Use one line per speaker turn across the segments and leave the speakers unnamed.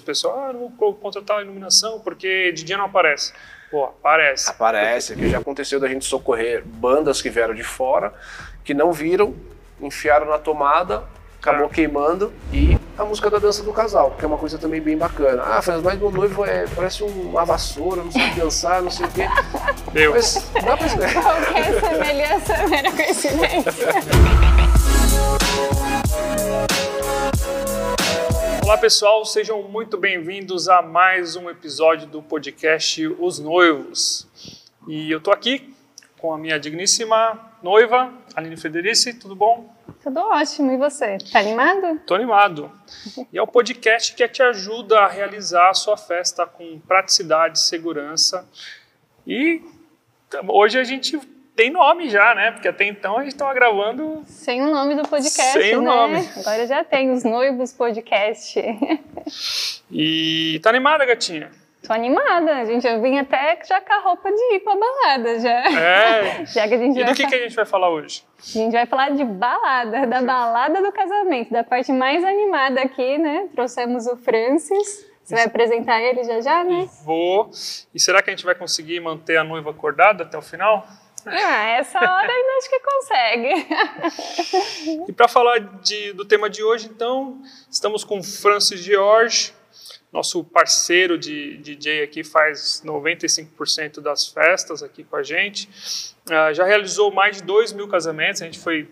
O pessoal, ah, não vou contratar a iluminação porque de dia não aparece. Pô, aparece.
Aparece, que já aconteceu da gente socorrer bandas que vieram de fora, que não viram, enfiaram na tomada, acabou
Ah.
queimando e a música da dança do casal, que é uma coisa também bem bacana. Ah, Fernando, mas meu noivo é, parece uma vassoura, não sabe dançar, não sei o quê.
Deu.
Mas dá pra
Qualquer semelhança mera coincidência.
Olá pessoal, sejam muito bem-vindos a mais um episódio do podcast Os Noivos. E eu tô aqui com a minha digníssima noiva, Aline Federici, tudo bom?
Tudo ótimo, e você? Tá animado?
Tô animado. E é o podcast que te ajuda a realizar a sua festa com praticidade, segurança. E hoje a gente tem nome já, né? Porque até então a gente estava gravando
Sem o nome do podcast,
Sem o
né?
nome.
Agora já tem os noivos podcast.
e tá animada, gatinha?
Tô animada, a gente já vinha até já com a roupa de ir pra balada já.
É.
Já que a gente
E do que, que a gente vai falar hoje?
A gente vai falar de balada, da balada do casamento, da parte mais animada aqui, né? Trouxemos o Francis. Você vai apresentar ele já já, né?
Vou. E será que a gente vai conseguir manter a noiva acordada até o final?
Ah, essa hora ainda acho que consegue.
E para falar de- do tema de hoje, então, estamos com Francis George, nosso parceiro de DJ aqui, faz 95% das festas aqui com a gente. Ah, já realizou mais de 2 mil casamentos, a gente foi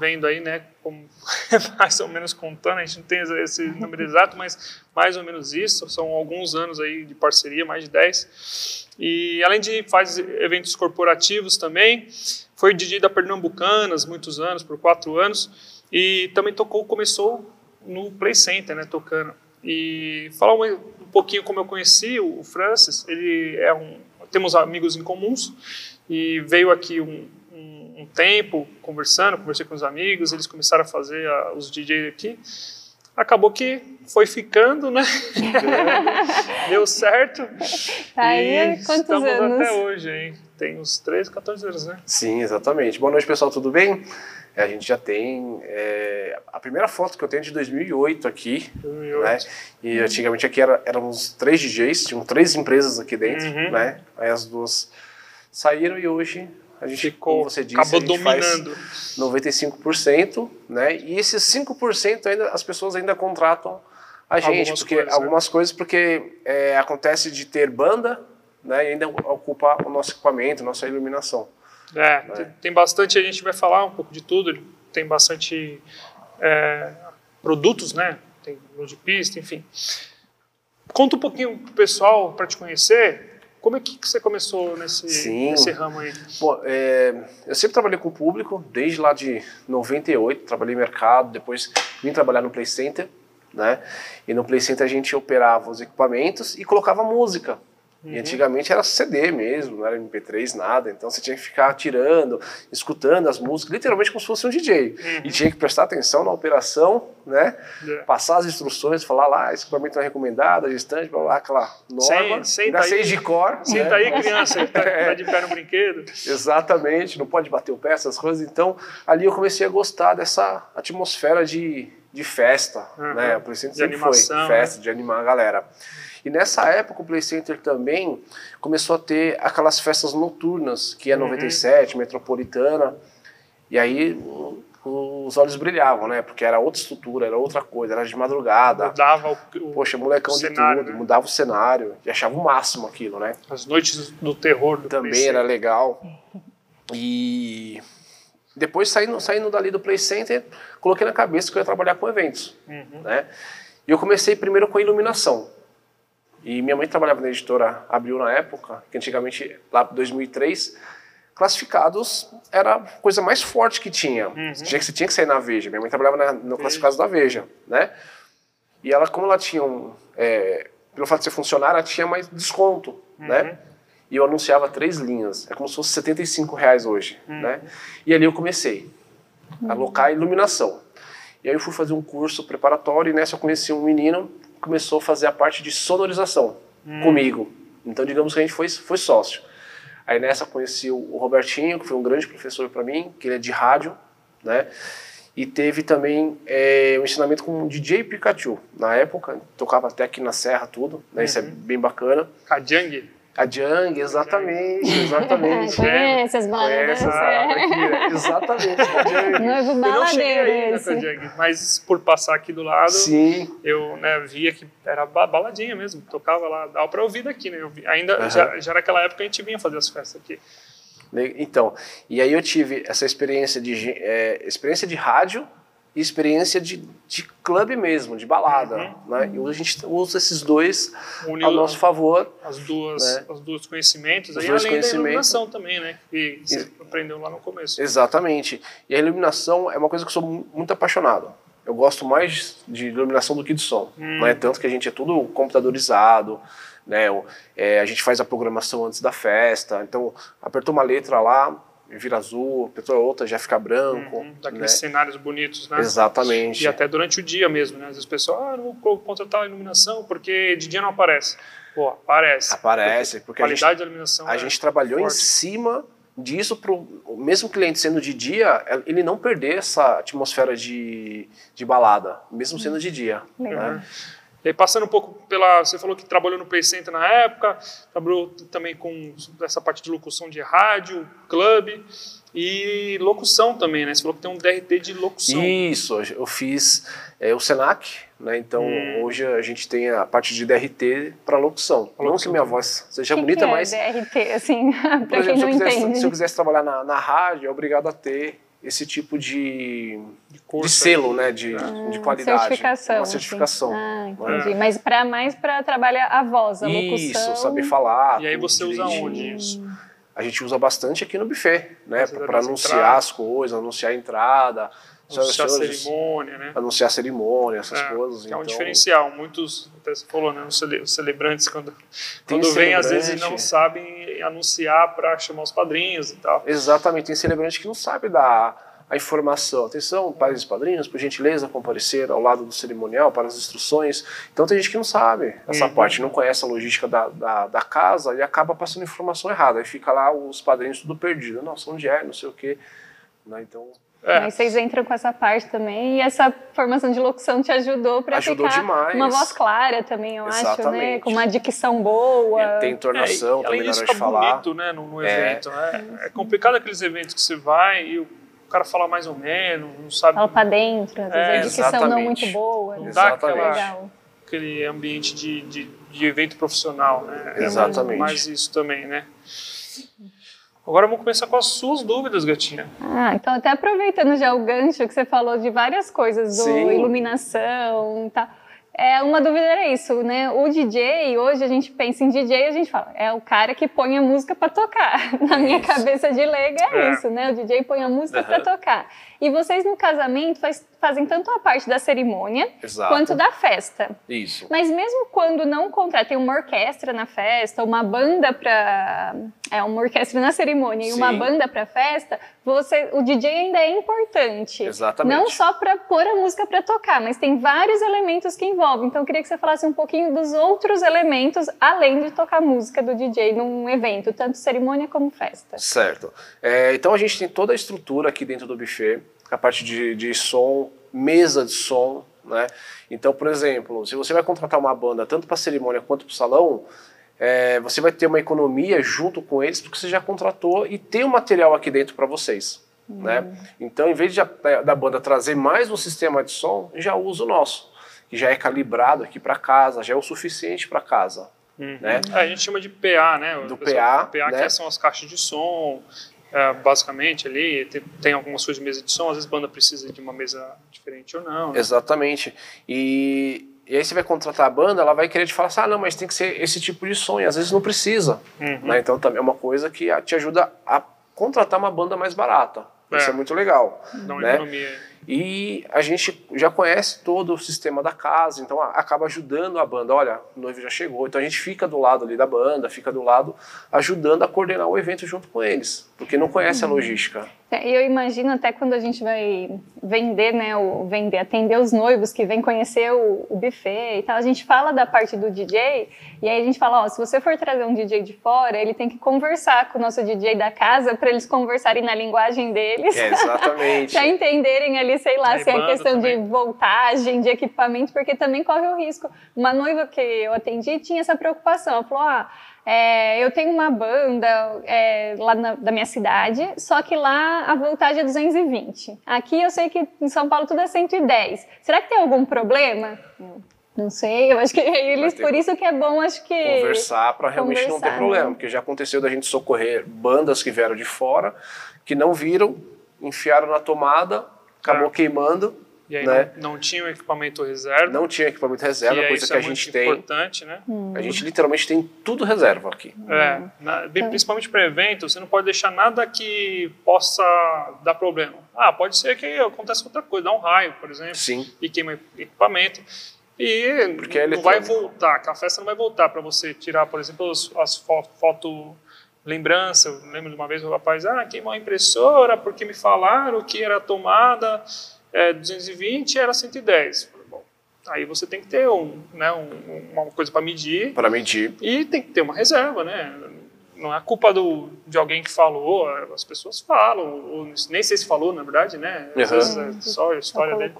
vendo aí, né, como, mais ou menos contando, a gente não tem esse número exato, mas mais ou menos isso, são alguns anos aí de parceria, mais de 10. E além de faz eventos corporativos também, foi DJ da Pernambucanas muitos anos, por quatro anos, e também tocou, começou no Play Center, né, tocando. E falar um, um pouquinho como eu conheci o, Francis, ele é um, temos amigos em comuns, e veio aqui um, um, tempo conversando, conversei com os amigos, eles começaram a fazer a, os DJs aqui, acabou que foi ficando, né? Deu certo.
Tá aí
e
quantos
estamos
anos?
até hoje, hein? Tem uns 13, 14 anos, né?
Sim, exatamente. Boa noite, pessoal, tudo bem? É, A gente já tem é, a primeira foto que eu tenho é de 2008 aqui,
2008.
né? E antigamente aqui era, éramos três DJs, tinham três empresas aqui dentro,
Uhum.
né? Aí as duas saíram e hoje a gente,
Ficou,
como você disse,
acabou dominando.
95%, né? E esses 5% ainda as pessoas ainda contratam a gente,
Algumas
porque
coisas, né?
algumas coisas porque é, acontece de ter banda, né? E ainda ocupa o nosso equipamento, nossa iluminação.
É, tem, tem bastante, a gente vai falar um pouco de tudo, tem bastante é, produtos, né? Tem luz de pista, enfim. Conta um pouquinho pro pessoal, para te conhecer, como é que você começou nesse,
Sim.
nesse ramo aí?
Bom, é, eu sempre trabalhei com o público, desde lá de 98, trabalhei em mercado, depois vim trabalhar no Play Center, né? E no Play Center a gente operava os equipamentos e colocava música. E antigamente era CD mesmo, não era MP3, nada. Então você tinha que ficar tirando, escutando as músicas, literalmente como se fosse um DJ. E tinha que prestar atenção na operação, né?
É.
Passar as instruções, falar lá, esse equipamento não é recomendado, a distante, blá, blá, aquela norma.
Senta
ainda
aí.
sei de cor.
Senta
né?
aí, criança, tá, tá de pé no brinquedo.
Exatamente, não pode bater o pé, essas coisas. Então, ali eu comecei a gostar dessa atmosfera de, de festa,
Uhum.
né? O
De
sempre
animação, né?
foi festa, de animar a galera. E nessa época o Play Center também começou a ter aquelas festas noturnas, que é
Uhum.
97, Metropolitana. E aí os olhos brilhavam, né? Porque era outra estrutura, era outra coisa, era de madrugada.
Mudava o,
Poxa, molecão
o
de
cenário,
tudo,
né?
mudava o cenário e achava o máximo aquilo, né?
as noites do terror do
também
Play
era
Center.
legal. E depois saindo, saindo dali do Play Center, coloquei na cabeça que eu ia trabalhar com eventos.
Uhum.
Né? E eu comecei primeiro com a iluminação. E minha mãe trabalhava na editora Abril na época, que antigamente, lá em 2003, classificados era a coisa mais forte que tinha.
Uhum.
Você, tinha que, você tinha que sair na Veja. Minha mãe trabalhava na, no classificados da Veja, né? E ela, como ela tinha um... é, pelo fato de ser funcionária, ela tinha mais desconto,
Uhum.
né? E eu anunciava três linhas. É como se fosse 75 reais hoje,
Uhum.
né? E ali eu comecei a alocar a iluminação. E aí eu fui fazer um curso preparatório e nessa eu conheci um menino começou a fazer a parte de sonorização comigo. Então, digamos que a gente foi, foi sócio. Aí nessa conheci o Robertinho, que foi um grande professor para mim, que ele é de rádio, né? e teve também é, um ensinamento com o DJ Pikachu. Na época, tocava até aqui na Serra tudo, né? Isso é
Uhum.
bem bacana.
Kajang.
A Jang, exatamente, exatamente.
Conhece as baladas.
Conhece
é.
Exatamente, a Jang.
Noivo
Eu não cheguei
baladeiro.
Kajang, mas por passar aqui do lado,
Sim,
eu né, via que era ba- baladinha mesmo, tocava lá, dava pra ouvir daqui, né? Eu vi- ainda,
Aham.
já, já naquela época a gente vinha fazer as festas aqui.
Então, e aí eu tive essa experiência de, é, experiência de rádio experiência de, de clube mesmo, de balada.
Uhum.
Né? E hoje a gente usa esses dois
Uniu
ao nosso favor.
as duas,
né?
os dois conhecimentos,
Os
aí,
dois
além da
conhecimentos.
iluminação também, né? Que você aprendeu lá no começo.
Exatamente. E a iluminação é uma coisa que eu sou mu- muito apaixonado. Eu gosto mais de iluminação do que de som.
Hum.
Né? Tanto que a gente é tudo computadorizado. Né? É, a gente faz a programação antes da festa. Então, apertou uma letra lá, vira azul, apertou outra, já fica branco.
Uhum, daqueles
né?
cenários bonitos, né?
Exatamente.
E até durante o dia mesmo, né? Às vezes o pessoal, ah, não vou contratar a iluminação porque de dia não aparece. Pô, aparece.
Aparece, porque
a
a gente,
qualidade da iluminação
a
é
gente trabalhou em
forte.
cima disso para o mesmo cliente sendo de dia, ele não perder essa atmosfera de, de balada, mesmo sendo de dia.
Legal.
Né?
E aí, passando um pouco pela. Você falou que trabalhou no Play Center na época, trabalhou também com essa parte de locução de rádio, clube e locução também, né? Você falou que tem um DRT de locução.
Isso, eu fiz é, o Senac, né? então
Hum.
hoje a gente tem a parte de DRT para locução. Não que minha voz seja
que
bonita,
que é
mas,
DRT, assim,
exemplo,
quem
se eu,
não
quisesse,
entende.
se eu quisesse trabalhar na, na rádio, é obrigado a ter esse tipo de,
de,
de selo, né? de,
Ah,
de qualidade.
Certificação.
Uma
assim.
certificação.
Ah,
É.
entendi. Mas pra, mais para trabalhar a voz, a locução.
Isso, saber falar.
E aí
tudo
você usa
direitinho.
onde isso?
A gente usa bastante aqui no buffet, né? Para anunciar
entradas.
as coisas, anunciar a entrada,
Anunciar
senhores-
cerimônia, né?
anunciar a cerimônia, essas
É,
coisas.
que é um
então,
diferencial. Muitos, até você falou, né? Os cele- os celebrantes, quando,
Tem
quando vêm, às vezes não sabem anunciar para chamar os padrinhos e tal.
Exatamente, tem celebrante que não sabe dar a informação. Atenção, pais e padrinhos, por gentileza, comparecer ao lado do cerimonial para as instruções. Então tem gente que não sabe essa
Uhum.
parte, não conhece a logística da, da, da casa e acaba passando informação errada. Aí fica lá os padrinhos tudo perdido. Nossa, onde é? Não sei o quê. Né? Então,
É,
Mas vocês entram com essa parte também e essa formação de locução te ajudou para
Ajudou
ficar
demais.
uma voz clara também, eu acho, né?
Exatamente.
Com uma dicção boa.
tem entornação
É, e
também
além
na
disso,
hora de
fica
falar.
bonito, né, no, no
É.
evento. É, é complicado aqueles eventos que você vai e o cara fala mais ou menos, não sabe
Fala pra dentro, às vezes
É,
a dicção não
exatamente.
muito boa.
Não
né?
dá
Exatamente.
aquela-
Legal.
aquele ambiente de, de, de evento profissional, né? É
Exatamente.
mais isso também, né? Agora vamos começar com as suas dúvidas, gatinha.
Ah, então até aproveitando já o gancho que você falou de várias coisas, do
Sim.
iluminação e tal. É, uma dúvida era isso, né? O DJ, hoje a gente pensa em DJ, a gente fala, é o cara que põe a música para tocar. Na minha
Isso.
cabeça de leiga é,
É.
isso, né? O DJ põe a música
Aham.
para tocar. E vocês no casamento faz- fazem tanto a parte da cerimônia
Exato.
quanto da festa.
Isso.
Mas mesmo quando não contrata, tem uma orquestra na festa, uma banda para é uma orquestra na cerimônia e uma
Sim.
banda para festa, você, o DJ ainda é importante.
Exatamente.
Não só para pôr a música para tocar, mas tem vários elementos que envolvem. Então eu queria que você falasse um pouquinho dos outros elementos além de tocar música do DJ num evento, tanto cerimônia como festa.
Certo. É, então a gente tem toda a estrutura aqui dentro do buffet, a parte de, de som, mesa de som, né? Então, por exemplo, se você vai contratar uma banda tanto para cerimônia quanto para o salão, é, você vai ter uma economia junto com eles porque você já contratou e tem o material aqui dentro para vocês. Né? Então, em vez de a, da banda trazer mais um sistema de som, já usa o nosso, que já é calibrado aqui para casa, já é o suficiente para casa. Né?
É, a gente chama de PA, né?
Do
pessoal-
PA,
PA
né?
que são as caixas de som, é, basicamente ali. Tem, tem algumas coisas de mesa de som, às vezes a banda precisa de uma mesa diferente ou não. né?
Exatamente. E, e aí você vai contratar a banda, ela vai querer te falar assim, ah, não, mas tem que ser esse tipo de som, e às vezes não precisa.
Uhum.
Né? Então também é uma coisa que te ajuda a contratar uma banda mais barata. Isso
É.
é muito legal.
Dá uma
né?
economia.
E a gente já conhece todo o sistema da casa, então acaba ajudando a banda. Olha, o noivo já chegou. Então a gente fica do lado ali da banda, fica do lado ajudando a coordenar o evento junto com eles, porque não conhece a logística.
É, eu imagino até quando a gente vai vender, né, o vender, atender os noivos que vêm conhecer o, o, buffet e tal, a gente fala da parte do DJ e aí a gente fala, ó, se você for trazer um DJ de fora, ele tem que conversar com o nosso DJ da casa para eles conversarem na linguagem deles.
É, exatamente.
para entenderem ali, sei lá, se é questão também. de voltagem, de equipamento, porque também corre o risco. Uma noiva que eu atendi tinha essa preocupação, ela falou, ah, é, eu tenho uma banda é, lá na, da minha cidade, só que lá a voltagem é 220. Aqui eu sei que em São Paulo tudo é 110. Será que tem algum problema? Não sei, eu acho que eles, por isso que é bom, acho que.
Conversar para realmente não ter problema, né? porque já aconteceu da gente socorrer bandas que vieram de fora, que não viram, enfiaram na tomada, acabou é. queimando
e aí
né?
não, não tinha o equipamento reserva.
Não tinha equipamento reserva, coisa que a
é
gente tem.
importante, né?
Hum. A gente literalmente tem tudo reserva aqui.
É, na, principalmente para evento, você não pode deixar nada que possa dar problema. Ah, pode ser que aconteça outra coisa, dá um raio, por exemplo,
Sim.
e queima equipamento. E Porque é não vai voltar, a festa não vai voltar para você tirar, por exemplo, as, as fotos lembrança. Eu lembro de uma vez o rapaz, ah, queimou a impressora porque me falaram que era tomada é, 220 era 110. Bom, aí você tem que ter um, né, um, uma coisa para medir.
Para medir.
E tem que ter uma reserva, né? Não é culpa do, de alguém que falou, as pessoas falam, ou nem sei se falou, na verdade, né? Às uhum. vezes é só a história dele.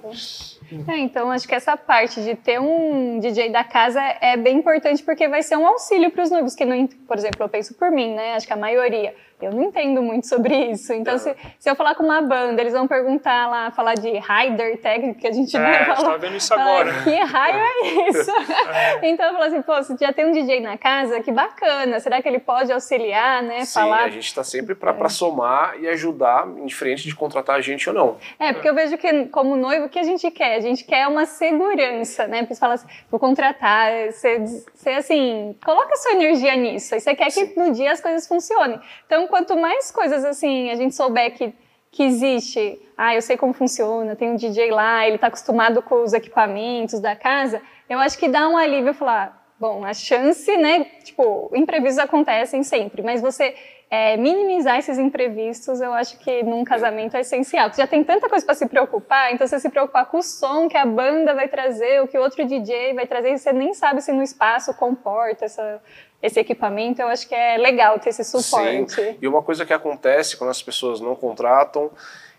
É, então, acho que essa parte de ter um DJ da casa é bem importante porque vai ser um auxílio para os noivos, que, não, por exemplo, eu penso por mim, né? Acho que a maioria eu não entendo muito sobre isso. Então, se, se, eu falar com uma banda, eles vão perguntar lá, falar de rider técnico, que a gente é, vai falar.
Tá vendo isso agora.
que raio é isso? é. Então, eu falo assim, pô, se já tem um DJ na casa, que bacana. Será que ele pode auxiliar, né?
Sim,
falar...
a gente está sempre para é. somar e ajudar, indiferente de contratar a gente ou não.
É, porque eu vejo que, como noivo, o que a gente quer? A gente quer uma segurança, né? Porque você fala assim, vou contratar, você, você assim, coloca sua energia nisso. E você quer que Sim. no dia as coisas funcionem. Então, quanto mais coisas assim a gente souber que, que existe, ah, eu sei como funciona, tem um DJ lá, ele está acostumado com os equipamentos da casa, eu acho que dá um alívio falar, bom, a chance, né, tipo, imprevistos acontecem sempre, mas você é, minimizar esses imprevistos, eu acho que num casamento é essencial. Você já tem tanta coisa para se preocupar, então você se preocupar com o som que a banda vai trazer, o que o outro DJ vai trazer, e você nem sabe se no espaço comporta essa, esse equipamento, eu acho que é legal ter esse suporte.
Sim. E uma coisa que acontece quando as pessoas não contratam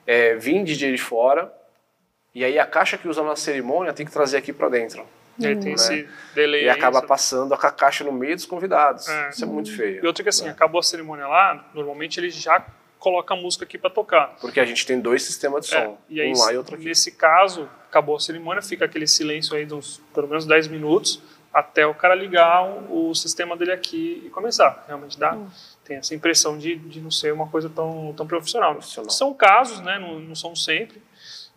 é vir DJ de fora, e aí a caixa que usa na cerimônia tem que trazer aqui para dentro.
É, tem né? esse delay.
E acaba passando a caixa no meio dos convidados. É. Isso é muito feio.
E outra que assim, né? acabou a cerimônia lá, normalmente ele já coloca a música aqui para tocar.
Porque a gente tem dois sistemas de é, som,
é, aí,
um lá e outro aqui.
Nesse caso, acabou a cerimônia, fica aquele silêncio aí de uns pelo menos 10 minutos até o cara ligar o, o sistema dele aqui e começar. Realmente dá, hum. tem essa impressão de, de não ser uma coisa tão, tão profissional. profissional. São casos, né, não, não são sempre,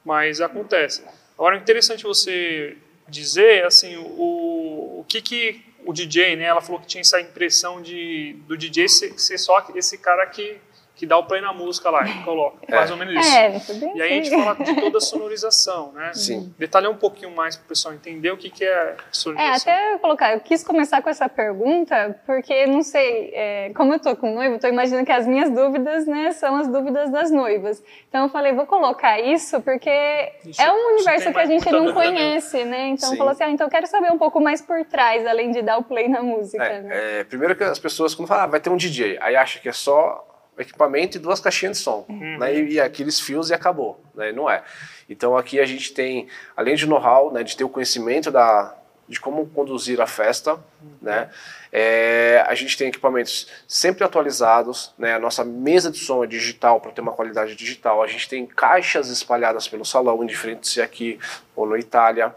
mas acontece. Agora, é interessante você dizer, assim, o, o que que o DJ, né, ela falou que tinha essa impressão de do DJ ser, ser só esse cara que que dá o play na música lá e coloca. É. Mais ou menos isso.
É,
e aí a gente fala de toda a sonorização, né?
Sim.
Detalhar um pouquinho mais para o pessoal entender o que, que é sonorização.
É, até eu colocar, eu quis começar com essa pergunta, porque, não sei, é, como eu tô com noivo, tô imaginando que as minhas dúvidas, né, são as dúvidas das noivas. Então eu falei, vou colocar isso, porque isso, é um universo que a gente não conhece, né? Então Sim. falou assim, ah, então eu quero saber um pouco mais por trás, além de dar o play na música.
É,
né?
é, primeiro que as pessoas, quando falam, ah, vai ter um DJ, aí acha que é só equipamento e duas caixinhas de som, uhum. né? E, e, aqueles fios e acabou, né? Não é. Então aqui a gente tem, além de know-how, né, de ter o conhecimento da, de como conduzir a festa, uhum. né? É, a gente tem equipamentos sempre atualizados, né? A nossa mesa de som é digital para ter uma qualidade digital. A gente tem caixas espalhadas pelo salão, indiferente se é aqui ou na Itália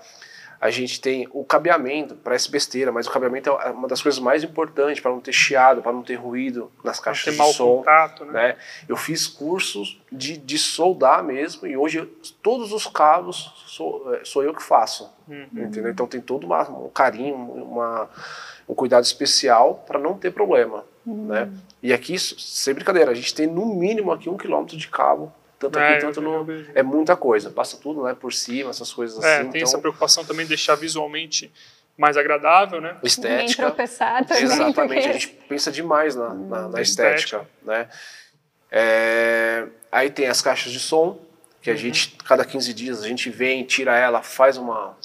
a gente tem o cabeamento, parece besteira, mas o cabeamento é uma das coisas mais importantes para não ter chiado, para não ter ruído nas caixas de som.
Contato, né?
né? Eu fiz cursos de, de soldar mesmo e hoje todos os cabos sou, é, sou eu que faço. Uhum. Entendeu? Então tem todo uma, um carinho, uma, um cuidado especial para não ter problema. Uhum. Né? E aqui, sem brincadeira, a gente tem no mínimo aqui um quilômetro de cabo tanto aqui, é, tanto no. É muita coisa, passa tudo né, por cima, essas coisas
é,
assim.
Tem então... essa preocupação também de deixar visualmente mais agradável, né?
Estética.
Nem tropeçar também.
Exatamente, porque... a gente pensa demais na, na, na estética, estética, né? É, Aí tem as caixas de som, que a
Uhum.
gente, cada 15 dias, a gente vem, tira ela, faz uma,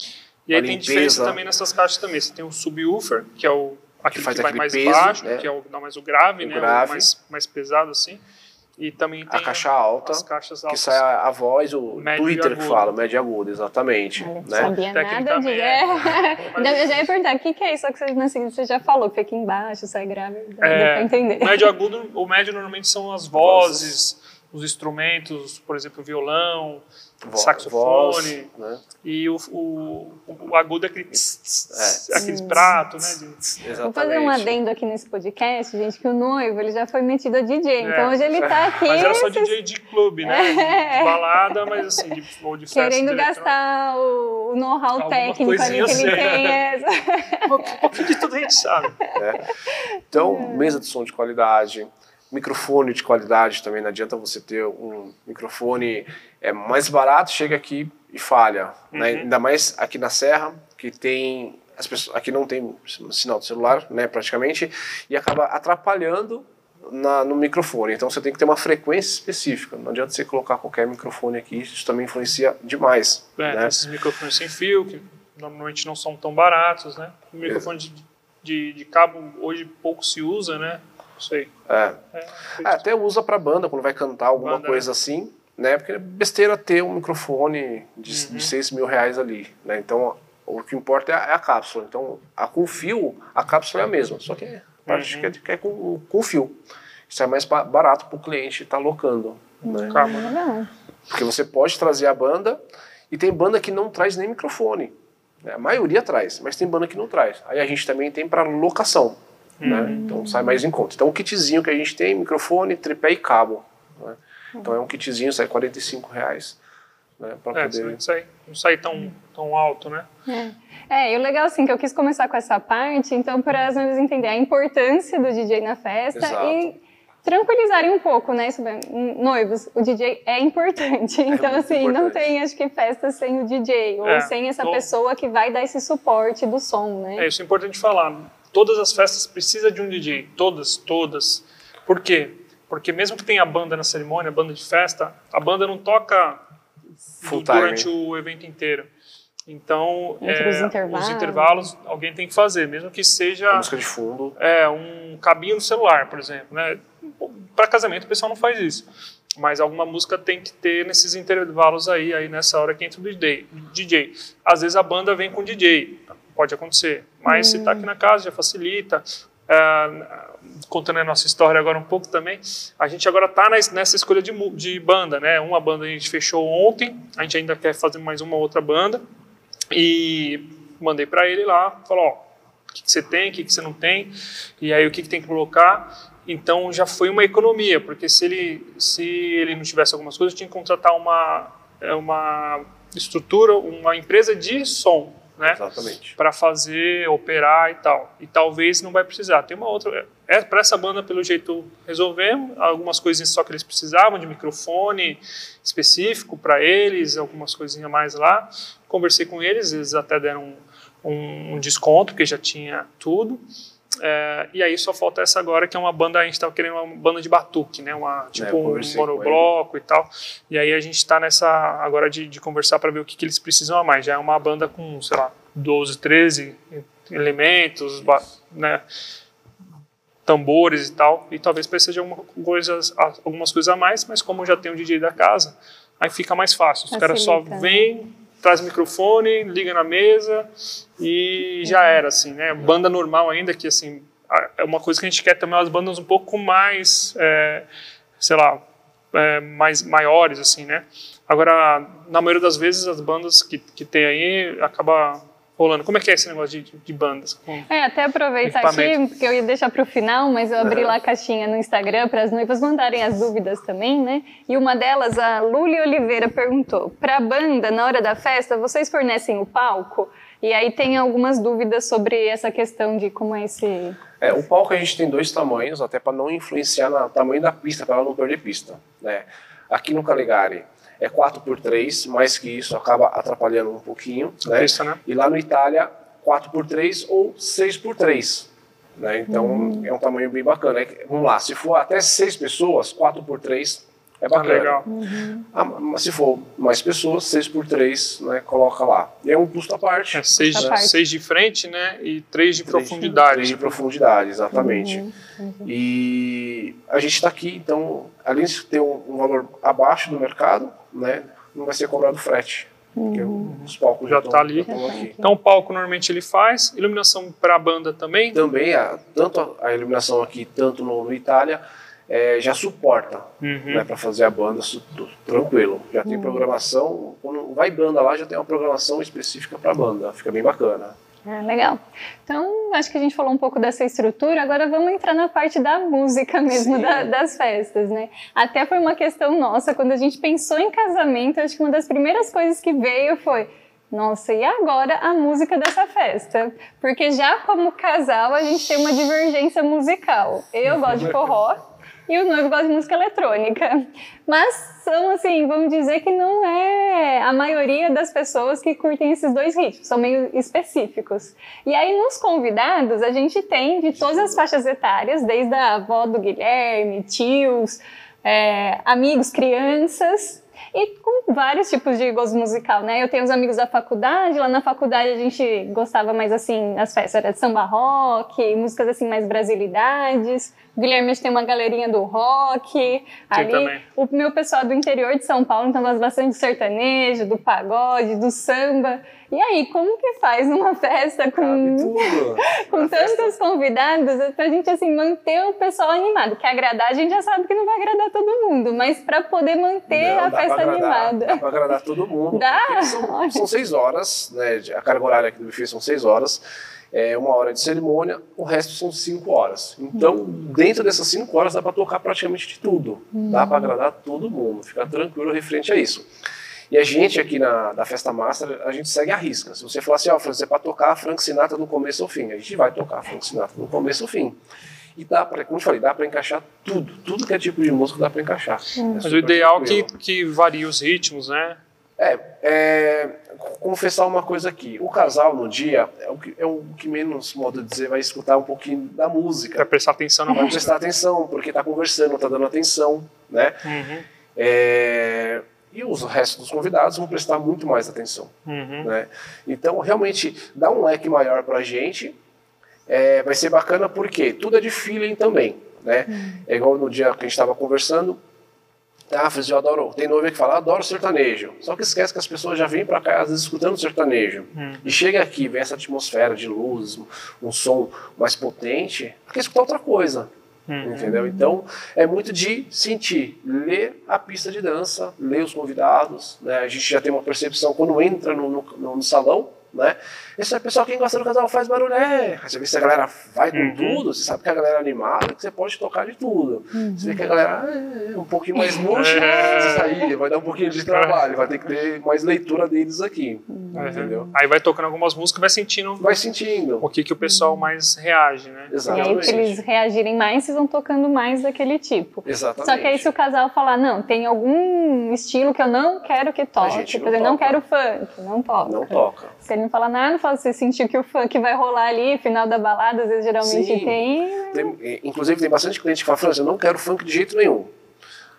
E aí
uma
tem diferença
limpeza.
também nessas caixas também. Você tem o subwoofer, que é o aquele que,
faz
vai
aquele
mais
peso,
baixo,
né?
que é o dá mais o grave,
O
né?
grave.
O mais, mais pesado assim. E também tem
a caixa alta,
as caixas
que sai a, a voz, o
Médio
Twitter que fala, médio e agudo, exatamente.
Olha,
né?
sabia nada de. É.
é.
Ainda- Eu já ia perguntar, o que, que é isso? Só que você, seguinte, você já falou, que fica embaixo, sai grave.
É,
pra entender.
O médio agudo, o médio normalmente são as vozes, os instrumentos, por exemplo, violão,
Vo-
saxofone.
voz, né?
E o, o, o agudo é aquele tss, tss, tss,
É.
aqueles pratos, né? de-.
Vou fazer um adendo aqui nesse podcast, gente, que o noivo ele já foi metido a DJ. Então hoje ele tá aqui
Mas era só
vocês-
DJ de clube, né?
É.
De balada, mas assim, de, ou de festa.
querendo gastar o, o know-how técnico ali que ele
assim.
tem. É,
Um pouquinho de tudo a gente sabe.
né? Então, mesa de som de qualidade, microfone de qualidade também. Não adianta você ter um microfone é mais barato, chega aqui e falha. Né?
Uhum.
Ainda mais aqui na Serra, que tem as pessoas aqui não tem sinal de celular, né, praticamente, e acaba atrapalhando na- no microfone. Então você tem que ter uma frequência específica. Não adianta você colocar qualquer microfone aqui, isso também influencia demais.
É,
né?
esses microfones sem fio, que normalmente não são tão baratos, né? O microfone de, de, de cabo hoje pouco se usa, né? Não sei.
É.
É,
É, até usa pra banda quando vai cantar alguma
Banda,
coisa assim, né? Porque é besteira ter um microfone de,
Uhum.
de 6 mil reais ali, né? Então o que importa é a, é a cápsula. Então a com fio, a cápsula é a mesma, só que a parte
Uhum.
que é, que é com, com fio. Isso é mais ba- barato para o cliente estar locando, né?
Calma.
Não.
Porque você pode trazer a banda e tem banda que não traz nem microfone. né? A maioria traz, mas tem banda que não traz. Aí a gente também tem para locação. Né? Então sai mais em conta. Então o kitzinho que a gente tem, microfone, tripé e cabo. né? Então é um kitzinho, sai 45 reais. Né, para
É,
poder...
não sai, não sai tão, tão alto, né?
É, e o legal assim que eu quis começar com essa parte, então para as noivas entenderem a importância do DJ na festa
Exato.
e tranquilizarem um pouco, né? Sobre, noivos, o DJ é importante. Então
muito
assim, não
importante.
tem acho que festa sem o DJ ou
É,
sem essa
tô-
pessoa que vai dar esse suporte do som, né?
É, isso é importante falar. Todas as festas precisam de um DJ. Todas, todas. Por quê? Porque mesmo que tenha banda na cerimônia, banda de festa, a banda não toca
Full
durante
time.
o evento inteiro. Então,
Entre os
é,
intervalos.
intervalos alguém tem que fazer, mesmo que seja
A música de fundo.
é, um cabinho no celular, por exemplo. Né? Para casamento o pessoal não faz isso. Mas alguma música tem que ter nesses intervalos aí, aí nessa hora que entra o DJ. DJ. Às vezes a banda vem com DJ, pode acontecer. Mas se está aqui na casa já facilita. Ah, contando a nossa história agora um pouco também, a gente agora está nessa escolha de, de banda, né? Uma banda a gente fechou ontem, a gente ainda quer fazer mais uma outra banda e mandei para ele lá, falou, ó, o que, que você tem, o que, que você não tem, e aí o que, que tem que colocar. Então já foi uma economia, porque se ele, se ele não tivesse algumas coisas, tinha que contratar uma, é, uma estrutura, uma empresa de som, né?
Exatamente.
para fazer, operar e tal. E talvez não vai precisar. Tem uma outra. É, para essa banda, pelo jeito, resolvemos. Algumas coisinhas só que eles precisavam, de microfone específico para eles, algumas coisinhas mais lá. Conversei com eles, eles até deram um, um, um desconto, porque já tinha tudo. É, e aí só falta essa agora, que é uma banda, a gente estava querendo uma banda de batuque, né? Uma, tipo
eu
um monobloco e tal. E aí a gente está nessa agora de, de conversar para ver o que, que eles precisam a mais. Já é uma banda com, sei lá, 12, 13 elementos, ba- né? tambores e tal. E talvez precise de alguma coisas, algumas coisas a mais, mas como já tem o DJ da casa, aí fica mais fácil. Os caras só
né?
vêm, traz o microfone, liga na mesa e já era, assim, né? Banda normal ainda, que assim, é uma coisa que a gente quer também, as bandas um pouco mais, é, sei lá, é, mais maiores, assim, né? Agora, na maioria das vezes, as bandas que, que tem aí acaba rolando. Como é que é esse negócio de, de bandas?
É, até aproveitar aqui, porque eu ia deixar para o final, mas eu abri lá a caixinha no Instagram para as noivas mandarem as dúvidas também, né? E uma delas, a Luli Oliveira, perguntou: para a banda, na hora da festa, vocês fornecem o palco? E aí tem algumas dúvidas sobre essa questão de como é esse.
É, o palco a gente tem dois tamanhos, até para não influenciar no tamanho da pista, para ela não perder pista. Né? Aqui no Caligari é 4x3, mais que isso acaba atrapalhando um pouquinho. Né?
Pista, né?
E lá no Itália, 4x3 ou 6x3. Né? Então é um tamanho bem bacana. É que, vamos lá, se for até 6 pessoas, 4x3 É bacana.
Ah, legal.
Ah, mas se for mais pessoas, 6 por 3 né, coloca lá. E é um custo à parte.
É seis,
Essa parte.
seis de frente, né? E três de
Três
profundidade.
três de profundidade, exatamente.
Uhum,
E a gente está aqui, então, além de ter um, um valor abaixo do mercado, né, não vai ser cobrado frete. Porque os palcos
Já
já
tá
estão
ali.
estão aqui.
Então o palco normalmente ele faz, iluminação para a banda também.
Também, a, tanto a, a iluminação aqui, tanto no, no Itália, é, já suporta
Uhum.
né, para fazer a banda su- tranquilo. Já tem programação, quando vai banda lá, já tem uma programação específica para banda, fica bem bacana.
Ah, legal. Então, acho que a gente falou um pouco dessa estrutura, agora vamos entrar na parte da música mesmo, da- das festas, né? Até foi uma questão nossa, quando a gente pensou em casamento, acho que uma das primeiras coisas que veio foi. Nossa, e agora a música dessa festa? Porque já como casal a gente tem uma divergência musical. Eu gosto de forró e o noivo gosta de música eletrônica. Mas são assim, vamos dizer que não é a maioria das pessoas que curtem esses dois ritmos, são meio específicos. E aí nos convidados a gente tem de todas as faixas etárias, desde a avó do Guilherme, tios, é, amigos, crianças. E com vários tipos de gosto musical, né? Eu tenho os amigos da faculdade, lá na faculdade a gente gostava mais assim, as festas era de samba rock, músicas assim mais brasilidades. O Guilherme tem uma galerinha do rock. Ali,
também.
o meu pessoal do interior de São Paulo, então gosta bastante do sertanejo, do pagode, do samba. E aí, como que faz numa festa com, com tantos convidados é pra gente assim manter o pessoal animado? Que agradar a gente já sabe que não vai agradar todo mundo, mas pra poder manter
Não,
a festa
agradar,
animada.
Dá pra agradar todo mundo.
Dá?
São, são seis horas, né? A carga horária aqui do buffet são seis horas. É uma hora de cerimônia, o resto são cinco horas. Então, dentro dessas cinco horas, dá para tocar praticamente de tudo. Dá para agradar todo mundo. Fica tranquilo referente a isso. E a gente aqui na da Festa Master, a gente segue a risca. Se você falar assim, ó, Francis, é para tocar a Frank Sinatra do começo ao fim, a gente vai tocar a Frank Sinatra do começo ao fim. E dá para, como eu falei, dá para encaixar tudo. Tudo que é tipo de música dá para encaixar. É
Mas o ideal é que, que varie os ritmos, né?
É, é, confessar uma coisa aqui. O casal no dia é o que, é o que menos, modo de dizer, vai escutar um pouquinho da
Pra
música.
prestar atenção na
Vai
música.
prestar atenção, porque tá conversando, tá dando atenção, né?
Uhum,
É, e os restos dos convidados vão prestar muito mais atenção,
uhum.
né? Então, realmente, dá um leque maior pra gente. É, vai ser bacana porque tudo é de feeling também, né? É igual no dia que a gente estava conversando, ah, Fris, eu adoro. Tem noiva que fala, adoro sertanejo. Só que esquece que as pessoas já vêm para cá, às vezes, escutando sertanejo.
Hum.
E chega aqui, vê essa atmosfera de luz, um som mais potente, quer escutar outra coisa.
Hum.
Entendeu? Então, é muito de sentir, ler a pista de dança, ler os convidados. Né? A gente já tem uma percepção quando entra no, no, no- no salão. Né? Esse é pessoal, quem gosta do casal faz barulho. É. Você vê se a galera vai com
Uhum.
tudo, você sabe que a galera é animada, que você pode tocar de tudo. Você vê que a galera é um pouquinho mais murcha,
É.
aí vai dar um pouquinho de trabalho, vai ter que ter mais leitura deles aqui.
Uhum.
Entendeu?
Aí vai tocando algumas músicas, vai sentindo
Vai sentindo.
o que, que o pessoal mais reage, né?
E aí,
Exatamente.
pra eles reagirem mais, vocês vão tocando mais daquele tipo.
Exatamente.
Só que aí se o casal falar, não, tem algum estilo que eu não quero que toque, por
não
exemplo, não
toca.
quero funk, não toca.
Não toca.
Se ele não falar nada, fala, você sentiu que o funk vai rolar ali, final da balada, às vezes geralmente
Sim.
tem.
Tem- eh, inclusive, tem bastante cliente que fala, França, eu não quero funk de jeito nenhum.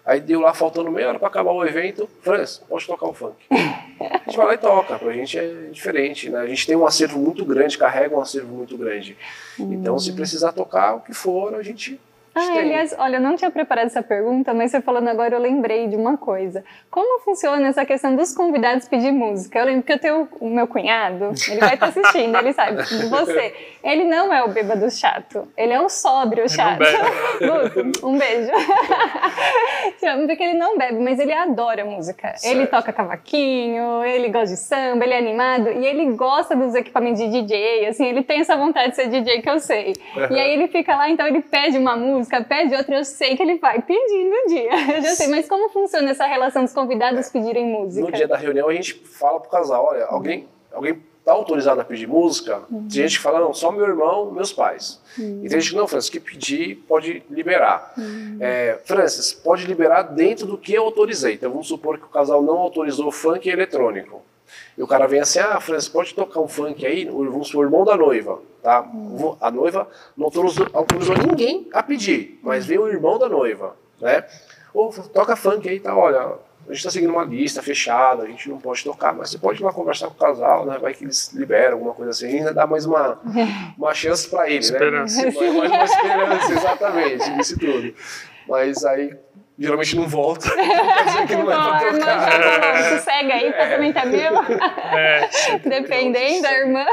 Aí deu lá faltando meia hora para acabar o evento, França, pode tocar o funk. A gente vai lá e toca, pra gente é diferente, né? A gente tem um acervo muito grande, carrega um acervo muito grande. Então, se precisar tocar o que for, a gente
Ah, aliás, olha, eu não tinha preparado essa pergunta, mas você falando agora eu lembrei de uma coisa. Como funciona essa questão dos convidados pedir música? Eu lembro que eu tenho o meu cunhado, ele vai estar assistindo, ele sabe, de você. Ele não é o bêbado chato, ele é o sóbrio chato. Guto, um beijo. Porque ele não bebe, mas ele adora música. Ele
Certo.
toca cavaquinho, ele gosta de samba, ele é animado e ele gosta dos equipamentos de DJ, assim, ele tem essa vontade de ser DJ que eu sei. E aí ele fica lá, então ele pede uma música, pede outra, eu sei que ele vai pedindo um dia. Eu já sei, mas como funciona essa relação dos convidados pedirem música?
No dia da reunião, a gente fala pro casal, olha, alguém, alguém tá autorizado a pedir música?
Uhum.
Tem gente que fala, não, só meu irmão, meus pais. E tem gente que, não, Francis, que pedir, pode liberar.
Uhum.
É, Francis, pode liberar dentro do que eu autorizei. Então vamos supor que o casal não autorizou funk eletrônico. E o cara vem assim, ah, Francis, pode tocar um funk aí? O- Vamos supor, o irmão da noiva, tá?
Uhum.
A noiva não autorizou, autorizou ninguém a pedir, mas veio o irmão da noiva, né? Ou toca funk aí, tá, olha, a gente está seguindo uma lista fechada, a gente não pode tocar, mas você pode ir lá conversar com o casal, né? Vai que eles liberam alguma coisa assim, ainda dá mais uma, uma chance para ele,
Esperança.
né? Mais, mais uma esperança, exatamente, isso tudo. Mas aí geralmente não volta, quer dizer que não é pra
irmã
tocar.
já sossega aí, casamento é meu.
É,
Dependendo da irmã.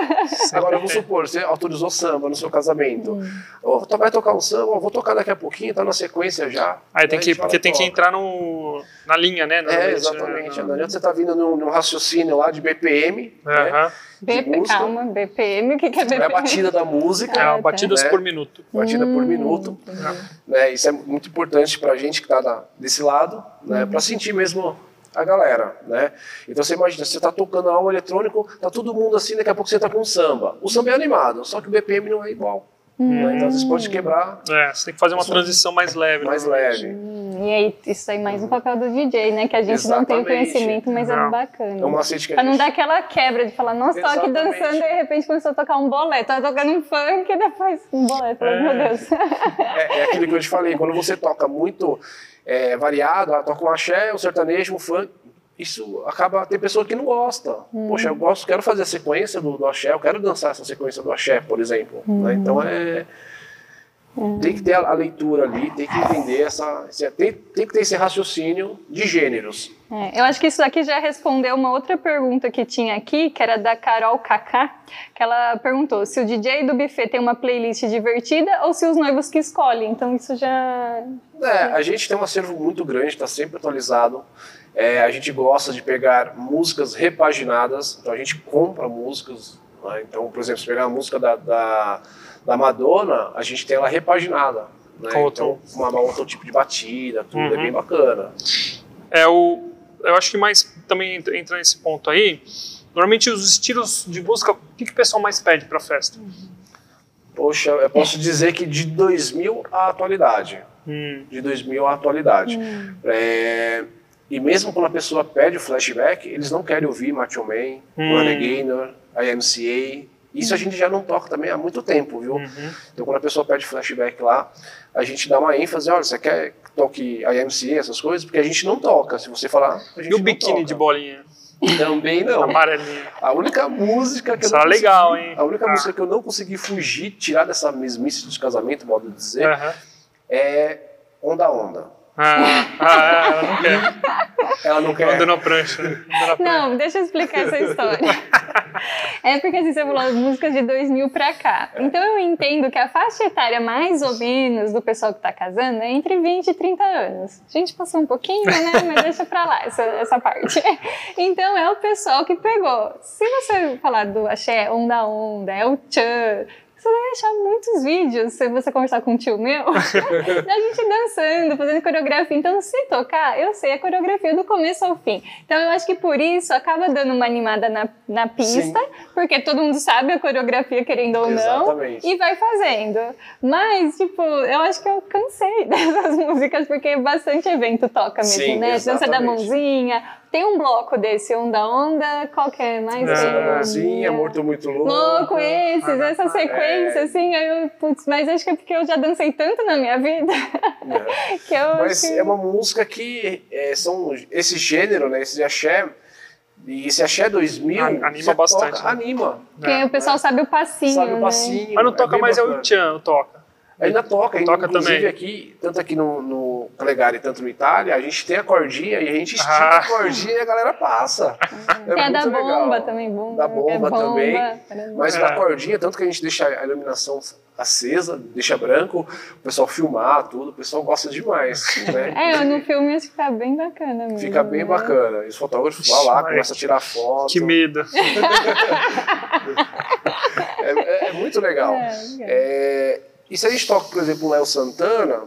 Agora, vamos supor, você autorizou samba no seu casamento. Ou vai tocar um samba, vou tocar daqui a pouquinho, tá na sequência já.
aí tem
Aí
que,
a gente
porque
fala,
tem que
toca.
entrar no, na linha, né?
É, exatamente.
né?
Não adianta você tá vindo num, num raciocínio lá de BPM, né?
Aham.
de
BP,
música.
calma, BPM, o que, que é
É
BPM?
a batida da música.
É,
Ah, tá.
batidas
Né?
por minuto.
batida por
Hum,
minuto. Né? Isso é muito importante para a gente que está desse lado, né?
Uhum.
para sentir mesmo a galera. Né? Então você imagina, você está tocando algo eletrônico, tá todo mundo assim, daqui a pouco você está com samba. O samba é animado, só que o BPM não é igual. Né? Então às vezes pode quebrar
É, você tem que fazer uma transição mais leve.
mais
normalmente.
leve.
Hum, E aí, isso aí mais um papel do DJ, né? Que a gente não tem o
Exatamente.
conhecimento, mas é
Não.
bacana.
É um macete que a
Pra não
gente...
dar aquela quebra de falar, nossa, tava aqui
Exatamente.
dançando e de repente começou a tocar um bolé. Tava tocando um funk e depois um bolé.
É.
meu Deus.
É, é aquilo que eu te falei, quando você toca muito é, variado, ah, toca um axé, um sertanejo, um funk, isso acaba, tem pessoa que não gosta. Poxa, eu gosto, quero fazer a sequência do, do axé, eu quero dançar essa sequência do axé, por exemplo. né? Então é... Tem que ter a, a leitura ali, tem que entender essa... Tem, tem que ter esse raciocínio de gêneros.
É, eu acho que isso aqui já respondeu uma outra pergunta que tinha aqui, que era da Carol Kaká, que ela perguntou se o DJ do buffet tem uma playlist divertida ou se os noivos que escolhem. Então isso já.
É, a gente tem um acervo muito grande, está sempre atualizado. É, a gente gosta de pegar músicas repaginadas, então a gente compra músicas. né? Então, por exemplo, se pegar a música da, da, da Madonna, a gente tem ela repaginada. Né?
Com outro-
Então, uma, uma outro tipo de batida, tudo, é
Uhum.
bem bacana.
É o, eu acho que mais também entra- nesse ponto aí. Normalmente os estilos de música, o que, que o pessoal mais pede pra festa?
Poxa, eu posso dizer que de 2000 à atualidade.
Hum,
De 2000 à atualidade. É, e mesmo quando a pessoa pede o flashback, eles não querem ouvir Macho Man,
Hum.
Run Gaynor, IMCA. Isso a gente já não toca também há muito tempo, viu?
uhum.
Então quando a pessoa pede flashback lá, a gente dá uma ênfase, olha, você quer que toque IMCA, essas coisas? Porque a gente não toca. Se você falar, a gente
E o biquíni
toca.
de bolinha?
Também não.
Amarelinho.
A única música que eu
Isso
não
é
consegui,
legal, hein?
A única
Ah.
música que eu não consegui fugir, tirar dessa mesmice dos casamentos, modo de dizer,
Aham.
é Onda Onda.
Ah, ah, ela não quer.
Ela não quer.
Anda na prancha. Na prancha.
Não, deixa eu explicar essa história. É porque assim, você falou as músicas de 2000 pra cá. Então eu entendo que a faixa etária mais ou menos do pessoal que tá casando é entre 20 e 30 anos. A gente passou um pouquinho, né? Mas deixa pra lá essa, essa parte. Então é o pessoal que pegou. Se você falar do axé, onda onda, é o tchan. Você vai achar muitos vídeos, se você conversar com um tio meu, da gente dançando, fazendo coreografia. Então, se tocar, eu sei a coreografia do começo ao fim. Então, eu acho que por isso acaba dando uma animada na, na pista, porque todo mundo sabe a coreografia, querendo ou não,
Exatamente.
e vai fazendo. Mas, tipo, eu acho que eu cansei dessas músicas, porque bastante evento toca mesmo,
Sim,
né? Dança da
exatamente.
mãozinha. Tem um bloco desse, Onda Onda, qual que é mais?
Da
Tem-
Mãozinha, Morto Muito Louco.
Louco esses,
Ah,
essa sequência,
é.
assim, aí eu, putz, mas acho que é porque eu já dancei tanto na minha vida
É.
que eu
Mas
que-
é uma música que é, são esse gênero, né? Esse axé. E esse axé 2000.
A- anima bastante,
toca-
né?
Anima.
porque o pessoal sabe o passinho,
Sabe o
né?
passinho.
Mas não toca mais é o
bacana.
Tchan, toca.
Ainda toca, ainda,
Toca
inclusive
também.
aqui, tanto aqui no, no Calegari, tanto no Itália, a gente tem a cordinha e a gente estica
Ah.
a cordinha e a galera passa. É
a da
muito legal.
bomba também, bomba.
Da bomba
é
também.
caramba.
Mas
É.
na cordinha, tanto que a gente deixa a iluminação acesa, deixa branco, o pessoal filmar tudo, o pessoal gosta demais. Né?
É, no filme acho que fica bem bacana mesmo.
Fica bem
né?
bacana. E os fotógrafos vão lá, começam a tirar foto.
Que medo.
É, é- é muito legal.
É, legal.
E se a gente toca, por exemplo, o Léo Santana,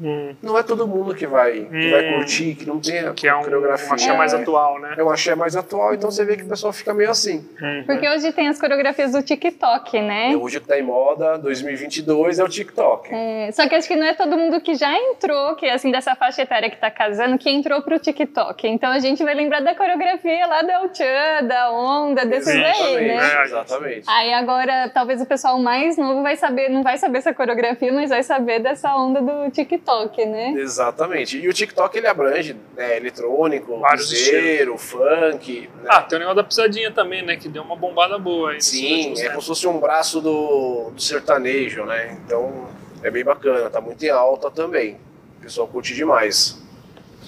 Hum,
não é todo mundo que vai, que vai
Hum.
curtir, que não tem a
que é um,
coreografia.
um axé mais atual, né?
É um axé mais atual, então você vê que o pessoal fica meio assim.
Uhum.
Porque hoje tem as coreografias do TikTok, né?
E hoje o que tá em moda, 2022, é o TikTok.
É, só que acho que não é todo mundo que já entrou, que assim, dessa faixa etária que tá casando, que entrou pro TikTok. Então a gente vai lembrar da coreografia lá do El Chan, da Onda, desses daí,
Exatamente,
né?
É,
exatamente.
Aí agora, talvez o pessoal mais novo vai saber, não vai saber essa coreografia, mas vai saber dessa onda do TikTok. TikTok, né?
Exatamente. E o TikTok ele abrange né, eletrônico, piseiro, funk. Né?
Ah, tem o negócio da pisadinha também, né? Que deu uma bombada boa aí.
Sim, é como se fosse um braço do, do sertanejo, né? Então é bem bacana, tá muito em alta também. O pessoal curte demais.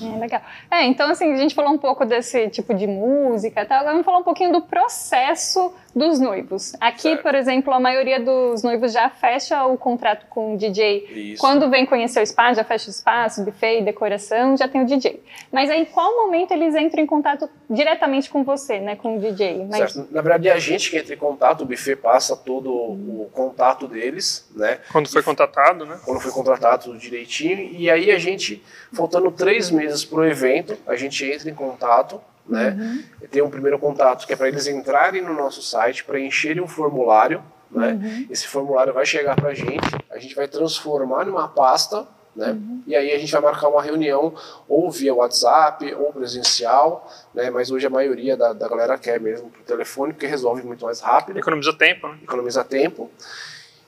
É, legal. É, então assim, a gente falou um pouco desse tipo de música e tal, agora vamos falar um pouquinho do processo dos noivos. Aqui,
Certo.
por exemplo, a maioria dos noivos já fecha o contrato com o DJ.
Isso.
Quando vem conhecer o espaço, já fecha o espaço, buffet, decoração, já tem o DJ. Mas aí, qual momento eles entram em contato diretamente com você, né, com o DJ? Mas,
Certo. Na verdade, é a gente que entra em contato, o buffet passa todo o contato deles, né?
Quando foi contratado, né?
Quando foi contratado direitinho. E aí a gente, faltando três meses para o evento, a gente entra em contato, né? E Tem um primeiro contato que é para eles entrarem no nosso site, preencherem um formulário, né? Esse formulário vai chegar para a gente, a gente vai transformar numa pasta, né? E aí a gente vai marcar uma reunião ou via WhatsApp ou presencial, né? Mas hoje a maioria da, da galera quer mesmo por telefone, porque resolve muito mais rápido,
Economiza tempo, né?
economiza tempo.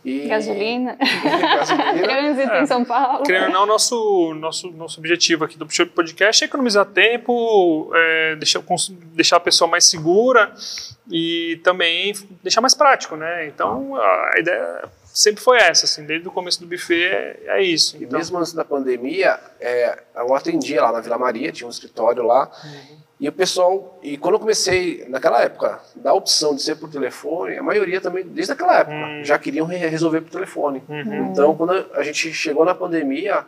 E...
gasolina,
gasolina.
trânsito
É.
em São Paulo.
Querendo ou não, nosso, nosso, nosso objetivo aqui do podcast é economizar tempo, é, deixar, deixar a pessoa mais segura e também deixar mais prático, né? Então, a ideia sempre foi essa, assim, desde o começo do buffet é, é isso.
E
Então,
mesmo antes da pandemia, é, eu atendia lá na Vila Maria, tinha um escritório lá. E o pessoal, e quando eu comecei, naquela época, da opção de ser por telefone, a maioria também, desde aquela época,
Hum.
já queriam re- resolver por telefone.
Uhum.
Então, quando a gente chegou na pandemia,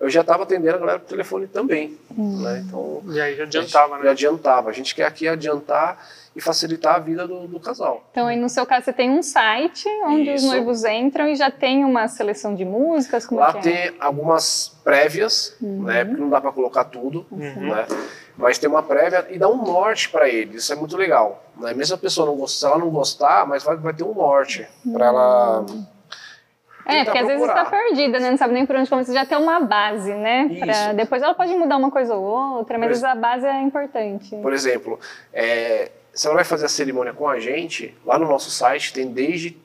eu já estava atendendo a galera por telefone também. Né? Então,
E aí já adiantava,
já
né?
adiantava. A gente quer aqui adiantar e facilitar a vida do, do casal.
Então, aí no seu caso, você tem um site onde os
Isso.
noivos entram e já tem uma seleção de músicas, como
Lá
que é?
tem algumas prévias, né? Porque não dá para colocar tudo, né? Mas tem uma prévia e dá um norte para eles. Isso é muito legal. Né? Mesmo a pessoa não gostar, ela não gostar, mas vai, vai ter um norte para ela.
É, porque às vezes
procurar.
está perdida, né? Não sabe nem por onde começar. Já tem uma base, né? Pra-. Depois ela pode mudar uma coisa ou outra, mas
ex-
a base é importante.
Por exemplo, é, se ela vai fazer a cerimônia com a gente, lá no nosso site tem desde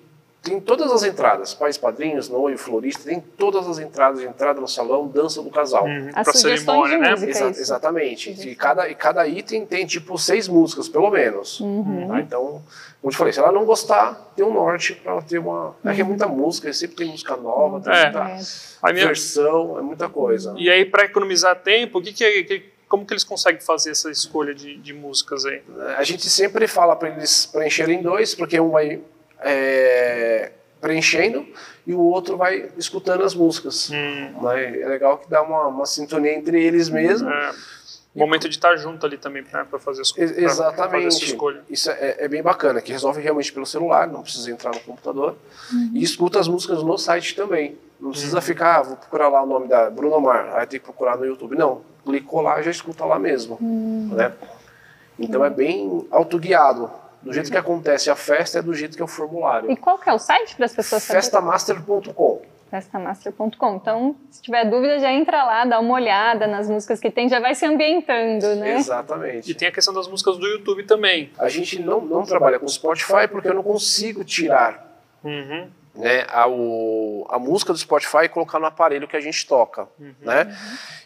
tem todas as entradas, pais, padrinhos, noivo, florista, tem todas as entradas, entrada no salão, dança do casal.
Uhum.
Sugestões
cerimônia,
de
né?
música.
Exa-
isso.
exatamente. E cada, e cada item tem tipo seis músicas, pelo menos.
Uhum.
Tá? Então, como eu te falei, se ela não gostar, tem um norte para ela ter uma. É que é muita música, sempre tem música nova, tem
É.
muita
É.
Versão, é muita coisa.
E aí, para economizar tempo, o que que, é- que- como que eles conseguem fazer essa escolha de, de músicas aí?
A gente sempre fala para eles preencherem dois, porque um vai é, preenchendo e o outro vai escutando as músicas.
Hum,
Né? É legal que dá uma, uma sintonia entre eles mesmos.
é, momento de estar junto ali também, né, para fazer, as-
Ex-
pra- pra fazer essa
Exatamente.
escolha.
Isso é, é bem bacana, que resolve realmente pelo celular, não precisa entrar no computador. E escuta as músicas no site também. Não precisa ficar, ah, vou procurar lá o nome da Bruno Mar, aí tem que procurar no YouTube. Não, clicou lá, já escuta lá mesmo. Né? Então é bem autoguiado. Do jeito que acontece a festa, é do jeito que é o formulário.
E qual que é o site para as pessoas saberem?
Festamaster.com.
Festamaster.com. Então, se tiver dúvida, já entra lá, dá uma olhada nas músicas que tem, já vai se ambientando, né?
Exatamente.
E tem a questão das músicas do YouTube também.
A gente não, não trabalha com Spotify porque eu não consigo tirar
Uhum.
Né, a, o- a música do Spotify e colocar no aparelho que a gente toca, né?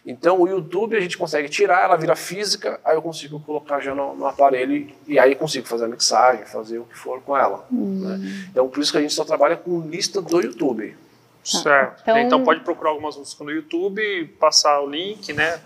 Então o YouTube a gente consegue tirar, ela vira física, aí eu consigo colocar já no, no aparelho e, e aí consigo fazer a mixagem, fazer o que for com ela. né? Então por isso que a gente só trabalha com lista do YouTube.
Certo.
Então-
Então, pode procurar algumas músicas no YouTube, passar o link, né,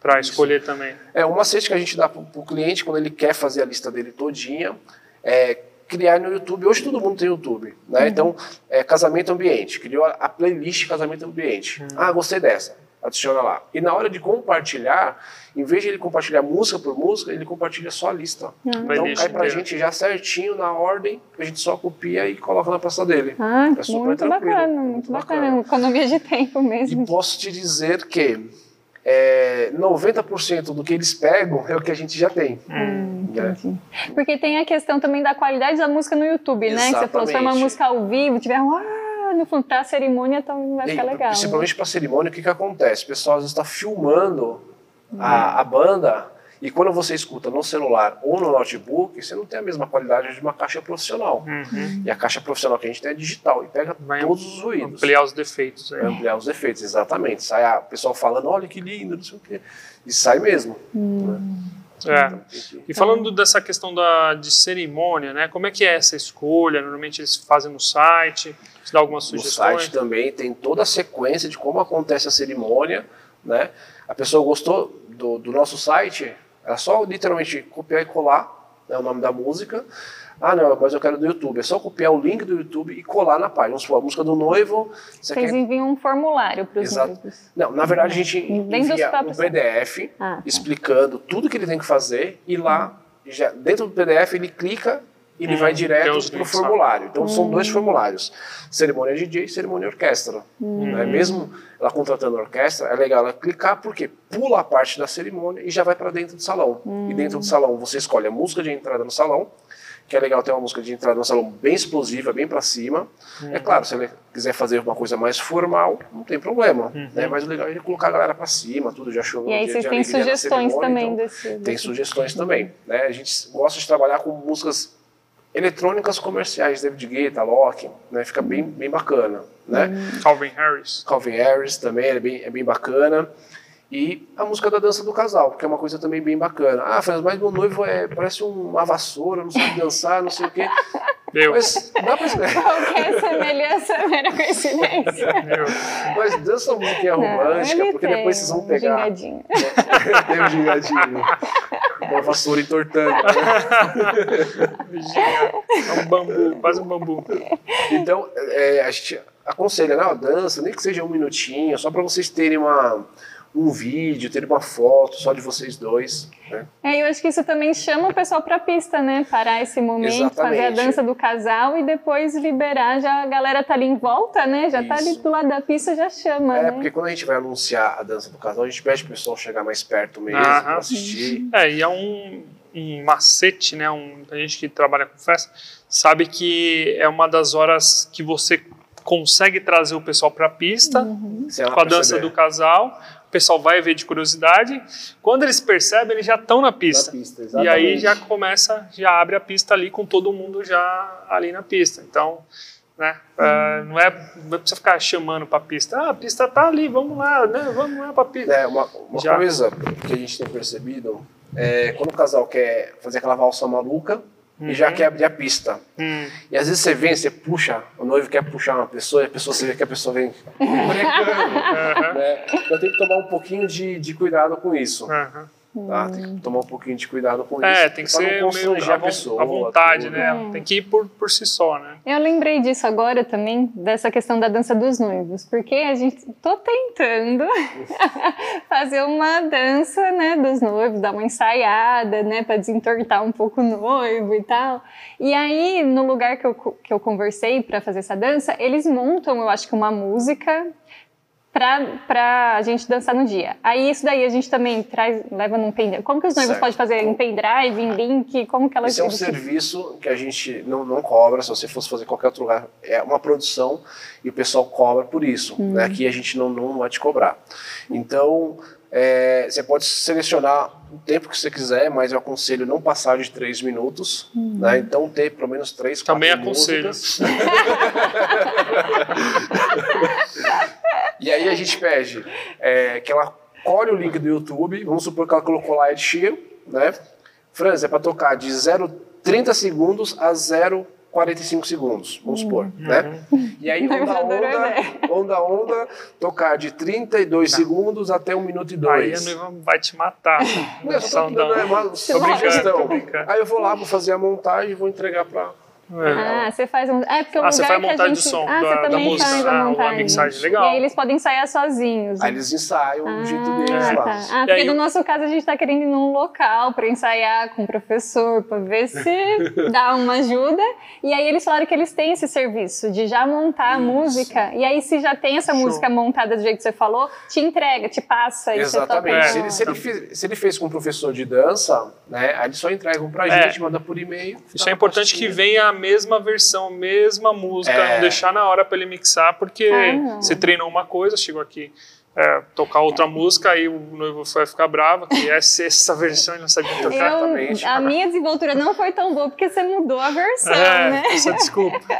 para escolher também.
É um macete que a gente dá para o cliente quando ele quer fazer a lista dele todinha, é criar no YouTube. Hoje todo mundo tem YouTube, né? Então, é, casamento ambiente, criou a, playlist casamento ambiente. Ah, gostei dessa, adiciona lá. E na hora de compartilhar, em vez de ele compartilhar música por música, ele compartilha só a lista. Então
Playlist
cai pra
inteira.
gente já certinho na ordem, a gente só copia e coloca na pasta dele.
Ah,
É super
muito
tranquilo,
bacana,
muito
muito
bacana.
bacana. Economia de tempo
E
mesmo.
posso te dizer que é, 90% do que eles pegam é o que a gente já tem.
Hum,
né?
Porque tem a questão também da qualidade da música no YouTube, né? Que você falou, se for uma
Exatamente.
música ao vivo, tiver um no fundo, pra cerimônia, então vai
E,
ficar legal.
Principalmente para cerimônia, o que, que acontece? O pessoal às vezes está filmando a, a banda E quando você escuta no celular ou no notebook, você não tem a mesma qualidade de uma caixa profissional.
Uhum.
E a caixa profissional que a gente tem é digital e pega
Vai
todos os ruídos.
Ampliar os defeitos.
Vai
Aí.
ampliar os efeitos, exatamente. Sai a- o pessoal falando, olha que lindo, não sei o quê. E sai mesmo.
É.
Então, tem que-
E falando dessa questão da, de cerimônia, né? Como é que é essa escolha? Normalmente eles fazem no site, você dá algumas
No
sugestões.
site também tem toda a sequência de como acontece a cerimônia, né? A pessoa gostou do, do nosso site, é só literalmente copiar e colar né, o nome da música. Ah, não, mas eu quero do YouTube. É só copiar o link do YouTube e colar na página. Vamos supor, a música do noivo, você
Vocês
quer...
enviam um formulário para os noivos.
Não, na verdade a gente envia um PDF
Ah, tá.
explicando tudo que ele tem que fazer e lá, já, dentro do PDF, ele clica ele
Hum,
vai
tem
direto para o
links,
formulário. Então são dois
Hum.
formulários: cerimônia DJ e cerimônia orquestra.
Hum.
né? Mesmo ela contratando a orquestra, é legal ela clicar porque pula a parte da cerimônia e já vai para dentro do salão.
Hum.
E dentro do salão você escolhe a música de entrada no salão. Que é legal ter uma música de entrada no salão bem explosiva, bem para cima.
Uhum.
É claro, se ele quiser fazer uma coisa mais formal, não tem problema.
Uhum.
Né? Mas o legal é ele colocar a galera para cima, tudo já chegou
E aí vocês têm sugestões também
então
desse.
Tem sugestões também. Né? A gente gosta de trabalhar com músicas eletrônicas comerciais, David Guetta, Locke, né? fica bem, bem bacana. Né?
Calvin Harris.
Calvin Harris também é bem, é bem bacana. E a música da dança do casal, que é uma coisa também bem bacana. Ah, Fernando, mas meu noivo é, parece uma vassoura, não sabe dançar, não sei o quê.
Eu.
Mas dá pra
Qualquer semelhança é mera coincidência.
Eu.
Mas dança uma musiquinha romântica,
ele
porque
tem
depois vocês vão
um
pegar.
gingadinho.
tem um gingadinho. Uma vassoura entortando. né?
É um bambu, quase um bambu.
Então, é, a gente aconselha, né? dança, nem que seja um minutinho, só para vocês terem uma, um vídeo, terem uma foto só de vocês dois. Né?
É, eu acho que isso também chama o pessoal pra pista, né? Parar esse momento, fazer a
Exatamente.
dança do casal e depois liberar. Já a galera tá ali em volta, né? Já tá ali
Isso.
do lado da pista, já chama,
É,
né?
porque quando a gente vai anunciar a dança do casal, a gente pede pro pessoal chegar mais perto mesmo,
Aham.
pra assistir.
É, e é um, um macete, né? Um, a gente que trabalha com festa sabe que é uma das horas que você consegue trazer o pessoal para a pista
ela
com a dança
perceber.
do casal. O pessoal vai ver de curiosidade. Quando eles percebem, eles já estão na
Na
pista.
pista,
E aí já começa, já abre a pista ali com todo mundo já ali na pista. Então, né, é, não, é, não precisa ficar chamando para a pista. Ah, a pista tá ali, vamos lá, né, vamos lá para a pista.
É, uma, uma
Já.
coisa que a gente tem percebido é quando o casal quer fazer aquela valsa maluca e já quer abrir a pista.
Hum,
E às vezes você vem, você puxa, o noivo quer puxar uma pessoa e a pessoa, você vê que a pessoa vem brecando. né? Então tem que tomar um pouquinho de, de cuidado com isso.
aham.
Tá? Tem que tomar um pouquinho de cuidado com
É,
isso.
tem que ser meio
a pessoa.
à vontade,
tudo.
né? Tem que ir por, por si só, né?
Eu lembrei disso agora também, dessa questão da dança dos noivos, porque a gente tô tentando fazer uma dança, né, dos noivos, dar uma ensaiada, né, para desentortar um pouco o noivo e tal. E aí, no lugar que eu, que eu conversei para fazer essa dança, eles montam, eu acho que uma música pra, pra gente dançar no dia. Aí isso daí a gente também traz, leva num pendrive. Como que os noivos
Certo.
podem fazer em pendrive, em link? Como que elas
Esse é um serviço que a gente não, não cobra, se você fosse fazer qualquer outro lugar. É uma produção e o pessoal cobra por isso. Né? Aqui a gente não, não vai te cobrar. Então, é, você pode selecionar o tempo que você quiser, mas eu aconselho não passar de três minutos. Né? Então, ter pelo menos três, quatro
Também aconselho.
E aí a gente pede é, que ela colhe o link do YouTube, vamos supor que ela colocou lá Ed Sheeran, né? Franz, é para tocar de 0,30 segundos a 0,45 segundos, vamos supor, né? E aí onda onda, onda onda, tocar de 32 segundos até 1 minuto e
Aí a
2.
noiva vai te matar.
Não, eu só tô é
Tô brincando, tô
sugestão.
brincando.
Aí eu vou lá, vou fazer a montagem e vou entregar para
É.
Ah, você faz um. É porque o
Ah, você
lugar
faz
que a
montagem
gente...
de som,
ah,
da-
você
da
também
música.
faz
Ah,
a
uma
montagem.
mixagem legal.
E aí eles podem ensaiar sozinhos.
Aí eles ensaiam do jeito
Ah,
deles lá.
tá. Ah,
E
porque
aí
no nosso caso a gente tá querendo ir num local para ensaiar com o professor, para ver se dá uma ajuda. E aí eles falaram que eles têm esse serviço de já montar a música. E aí, se já tem essa
Show.
música montada do jeito que você falou, te entrega, te passa. e você toca
Exatamente. Se, ele, se, ele fez, se ele fez com um professor de dança, né, aí eles só entregam pra
É.
gente, manda por e-mail.
Isso
tá
é importante que venha a mesma versão, mesma música,
É.
não deixar na hora para ele mixar, porque
Ah,
você treinou uma coisa, chegou aqui é, tocar outra música, aí o noivo vai ficar bravo, que essa, essa versão ele não sabia tocar.
Eu, a minha desenvoltura não foi tão boa porque você mudou a versão,
é,
né?
Essa desculpa.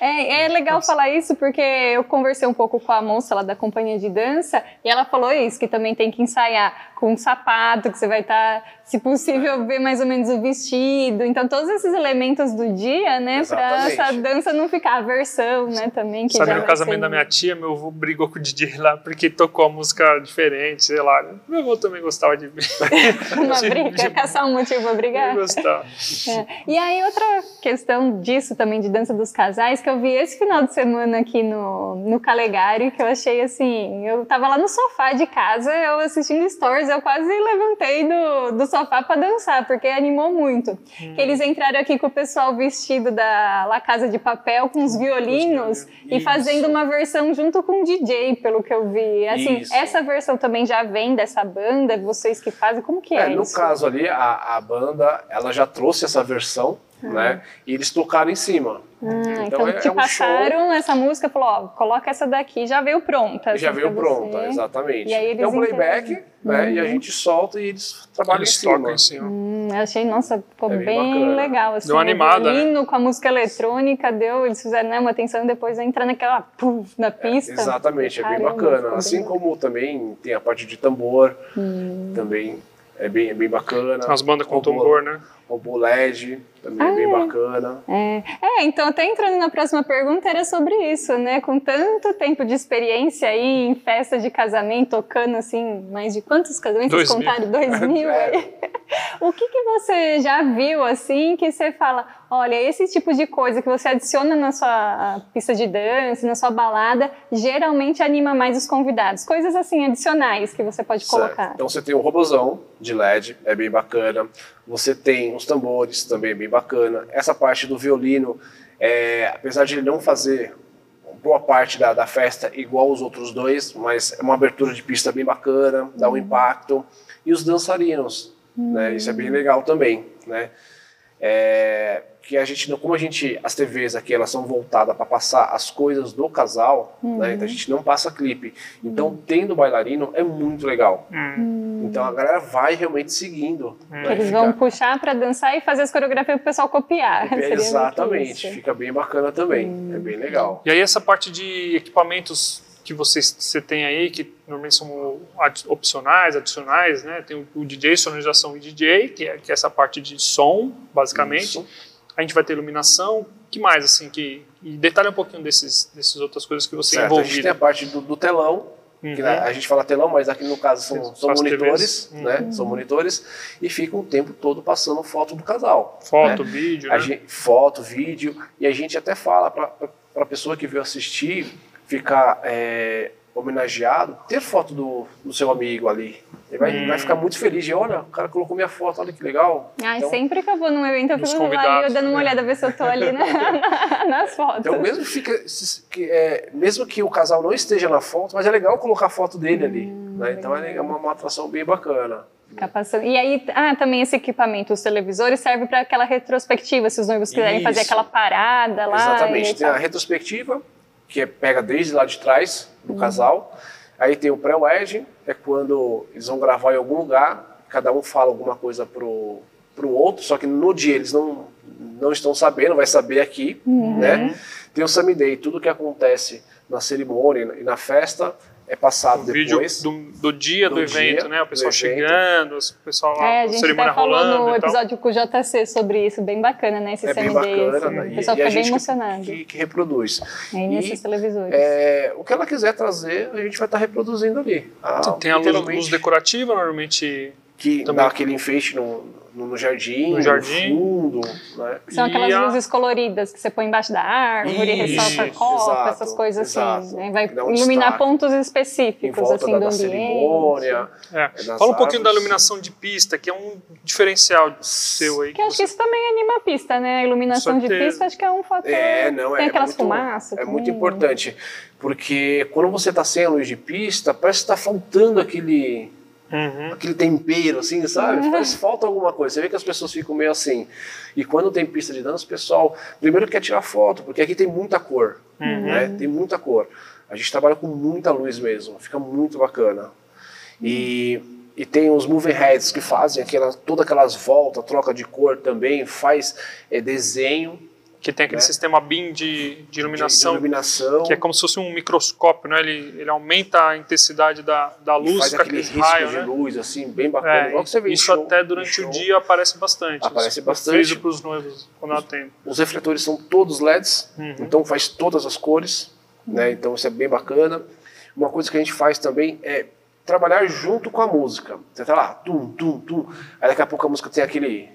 É, é legal Nossa. falar isso porque eu conversei um pouco com a moça lá da companhia de dança e ela falou isso, que também tem que ensaiar com um sapato, que você vai estar, tá, se possível, ver mais ou menos o vestido. Então, todos esses elementos do dia, né, para essa dança não ficar a versão, né, também. Que
Sabe, no casamento ser... da minha tia, meu avô brigou com o DJ lá porque tocou a música diferente, sei lá. Meu avô também gostava de.
Uma briga, de... caçar um motivo pra brigar.
Gostava.
É. E aí, outra questão disso também, de dança dos casais, que eu vi esse final de semana aqui no, no Calegari, que eu achei assim. Eu tava lá no sofá de casa, eu assistindo stories eu quase levantei do, do sofá para dançar, porque animou muito. Hum. Eles entraram aqui com o pessoal vestido da La Casa de Papel, com os violinos, e fazendo uma versão junto com o DJ, pelo que eu vi. Assim, isso. essa versão também já vem dessa banda, vocês que fazem, como que é, é
No
isso?
caso ali, a, a banda, ela já trouxe essa versão, ah. né? E eles tocaram em cima.
Ah, então, então é, te é um passaram show. essa música, falou, ó, coloca essa daqui, já veio pronta.
Já
assim,
veio pronta, exatamente.
E aí eles
é um playback, né? E a uhum. gente solta e eles trabalham eles em cima. Em cima.
Hum, eu achei, nossa, ficou é bem, bem legal. Assim,
deu uma animada,
né? com a música eletrônica, deu, eles fizeram né, uma atenção depois entrar naquela puf, na pista.
É, exatamente, Caramba, é bem bacana. Assim bem como também tem a parte de tambor, hum. também é bem, é bem bacana.
As bandas com tambor, né?
Robô LED, também ah, é bem bacana.
É. é, então até entrando na próxima pergunta era sobre isso, né? Com tanto tempo de experiência aí em festa de casamento, tocando assim, mais de quantos casamentos
Dois
contaram? Mil. Dois mil é. O que, que você já viu assim que você fala, olha, esse tipo de coisa que você adiciona na sua pista de dança, na sua balada, geralmente anima mais os convidados. Coisas assim adicionais que você pode certo. colocar.
Então você tem o robozão de LED, é bem bacana. Você tem os tambores, também bem bacana. Essa parte do violino, é, apesar de ele não fazer boa parte da, da, festa igual os outros dois, mas é uma abertura de pista bem bacana, dá um uhum. impacto. E os dançarinos, né? Isso é bem legal também, né? É, que a gente, como a gente, as TVs aqui, elas são voltadas para passar as coisas do casal, uhum. né? Então a gente não passa clipe. Então, uhum. tendo bailarino é muito legal. Uhum. Então a galera vai realmente seguindo.
Né? Eles vão puxar para dançar e fazer as coreografias para o pessoal copiar.
Exatamente, fica bem bacana também. É bem legal.
E aí essa parte de equipamentos que você, você tem aí, que normalmente são opcionais, adicionais, né? Tem o, o DJ, sonorização e DJ, que é, que é essa parte de som, basicamente. Isso a gente vai ter iluminação, que mais, assim, que... E detalhe um pouquinho desses, dessas outras coisas que você certo, envolvido.
A gente tem a parte do, do telão, Uhum. Que, né, a gente fala telão, mas aqui no caso são, são monitores, uhum. né? São monitores e ficam o tempo todo passando foto do casal.
Foto,
né?
vídeo, né?
gente, foto, vídeo e a gente até fala para a pessoa que veio assistir ficar é, homenageado, ter foto do, do seu amigo ali. Ele vai, hum. vai ficar muito feliz de, olha, o cara colocou minha foto, olha que legal.
Ai, então, sempre que eu vou num evento, eu fico lá eu dando uma olhada, ver se eu tô ali na, nas fotos.
Então, mesmo, fica, que, é, mesmo que o casal não esteja na foto, mas é legal colocar a foto dele hum, ali. Né? Então é uma, uma atração bem bacana.
E aí, ah, também esse equipamento, os televisores, serve para aquela retrospectiva, se os noivos quiserem Isso. fazer aquela parada lá.
Exatamente, tem a retrospectiva, que é, pega desde lá de trás do uhum. casal. Aí tem o pré-wedding, é quando eles vão gravar em algum lugar, cada um fala alguma coisa pro, pro outro, só que no dia eles não, não estão sabendo, vai saber aqui, uhum. né? Tem o Sammy Day, tudo que acontece na cerimônia e na festa é passado o depois.
Vídeo do, do dia do, do evento, dia, né? O pessoal chegando, o pessoal lá,
é, a gente
cerimônia
até
falou
no episódio com o JC sobre isso, bem bacana, né? Esse
é bem bacana, assim. né?
O pessoal
e,
fica
bem
emocionado.
Que, que, reproduz.
É, e nesses televisores.
É, o que ela quiser trazer, a gente vai estar reproduzindo ali.
Ah, tem a luz, luz decorativa, normalmente
que também. dá aquele enfeite no, no, jardim, no, jardim. no fundo. Né?
São aquelas a... luzes coloridas que você põe embaixo da árvore, Isso, ressalta copa, exato, essas coisas assim. exato. assim. Né? Vai iluminar destaque. pontos específicos assim, da, do ambiente.
Cerimônia,
é. é Fala um pouquinho da iluminação de pista, que é um diferencial seu aí.
Que, que acho você... que isso também anima a pista, né? A iluminação de pista acho que é um fator.
É, não,
Tem
é
aquelas
muito,
fumaças.
É muito importante, porque quando você está sem a luz de pista, parece que está faltando aquele
Uhum.
aquele tempero, assim, sabe? Faz falta alguma coisa. Você vê que as pessoas ficam meio assim. E quando tem pista de dança, o pessoal primeiro quer tirar foto, porque aqui tem muita cor, né? Tem muita cor. A gente trabalha com muita luz mesmo, fica muito bacana. E, e tem os moving heads que fazem aquela, todas aquelas voltas, troca de cor também, faz é, desenho
Que tem aquele
Né?
sistema BIM de, de iluminação,
de iluminação.
que é como se fosse um microscópio, né? Ele, ele aumenta a intensidade da, da luz
faz aqueles
raios,
riscos de
né?
luz, assim, bem bacana.
É,
em
isso
show-
até durante o dia aparece bastante.
Aparece
Eu
bastante.
friso para os noivos quando eu atendo.
Os refletores são todos LEDs,
Uhum.
então faz todas as cores, né? Então isso é bem bacana. Uma coisa que a gente faz também é trabalhar junto com a música. Você tá lá, tum, tum, tum. Aí daqui a pouco a música tem aquele,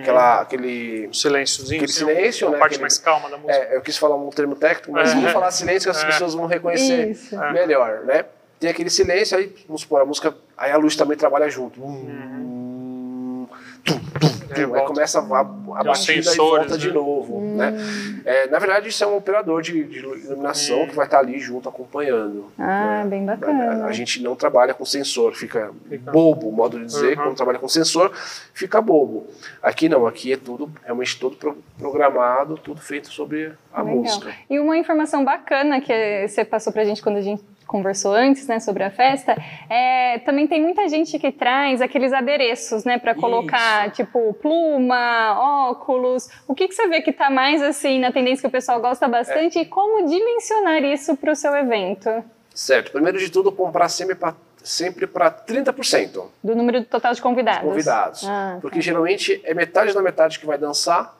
aquela, aquele
Um silênciozinho,
Aquele
assim,
silêncio,
uma
né,
parte
aquele-
mais calma da música.
É, eu quis falar um termo técnico, mas
É.
vamos falar silêncio que as
É.
pessoas vão reconhecer.
É.
melhor, né? Tem aquele silêncio, aí, vamos supor, a música, aí a luz também trabalha junto. Hum, tum, tum,
Aí
tum, aí começa a, a, a batida e volta de
né?
novo, né? É, na verdade, isso é um operador de, de iluminação que vai estar ali junto acompanhando.
Ah, bem bacana.
A gente não trabalha com sensor, fica,
Fica.
bobo o modo de dizer.
Uhum.
Quando trabalha com sensor, fica bobo. Aqui não, aqui é tudo realmente todo pro- programado, tudo feito sobre a
Legal.
música.
E uma informação bacana que você passou pra gente quando a gente conversou antes, né, sobre a festa, é, também tem muita gente que traz aqueles adereços, né, para colocar, tipo, pluma, óculos. O que, que você vê que tá mais, assim, na tendência que o pessoal gosta bastante e como dimensionar isso pro seu evento?
Certo. Primeiro de tudo, comprar sempre para sempre para 30%
Do número total de convidados?
convidados.
Ah,
Porque geralmente é metade da metade que vai dançar,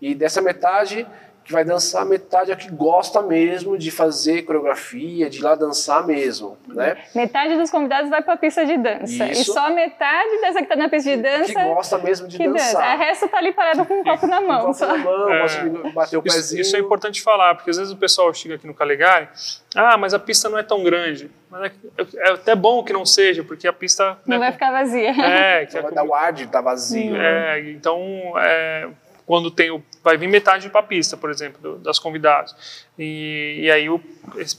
e dessa metade que vai dançar, metade é que gosta mesmo de fazer coreografia, de ir lá dançar mesmo, né?
Metade dos convidados vai pra pista de dança. E
Isso.
só metade dessa que tá na pista de dança
Que gosta mesmo de
que dança.
dançar.
A resto tá ali parado com um copo na
Com
mão.
copo
só.
na mão,
É.
gosta de bater o
Isso,
pezinho.
isso é importante falar, porque às vezes o pessoal chega aqui no Calegari, ah, mas a pista não é tão grande. Mas é, é até bom que não seja, porque a pista...
Não
né,
vai ficar vazia.
É, que
Só
é,
vai dar o ar de estar vazio. né?
é, então, é, quando tem o, vai vir metade para a pista, por exemplo, do- das convidadas. E, e aí, o,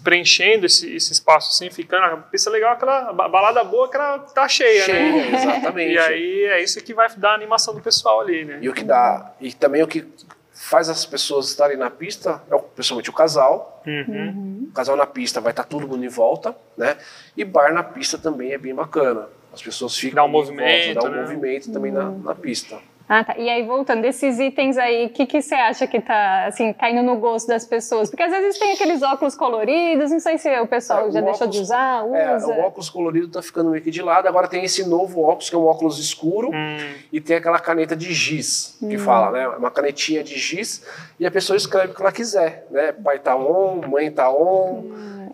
preenchendo esse, esse espaço assim, ficando, a pista legal, aquela ba- balada boa que ela tá cheia,
Cheia,
né?
exatamente.
E aí, é isso que vai dar a animação do pessoal ali, né?
E o que dá, e também o que faz as pessoas estarem na pista é o- principalmente o casal.
Uhum.
O casal na pista vai estar todo mundo em volta, né? E bar na pista também é bem bacana. As pessoas ficam
Dá um
em volta,
movimento,
dá um
né?
movimento também na, na pista.
Ah, tá. E aí, voltando, desses itens aí, o que, que você acha que tá, assim, caindo no gosto das pessoas? Porque às vezes tem aqueles óculos coloridos, não sei se o pessoal
É,
já
o
deixou
óculos-
de usar,
É,
usa.
o óculos colorido tá ficando meio que de lado. Agora tem esse novo óculos, que é um óculos escuro,
Hum,
e tem aquela caneta de giz, que fala, né? Uma canetinha de giz, e a pessoa escreve o que ela quiser, né? Pai tá on, mãe tá on,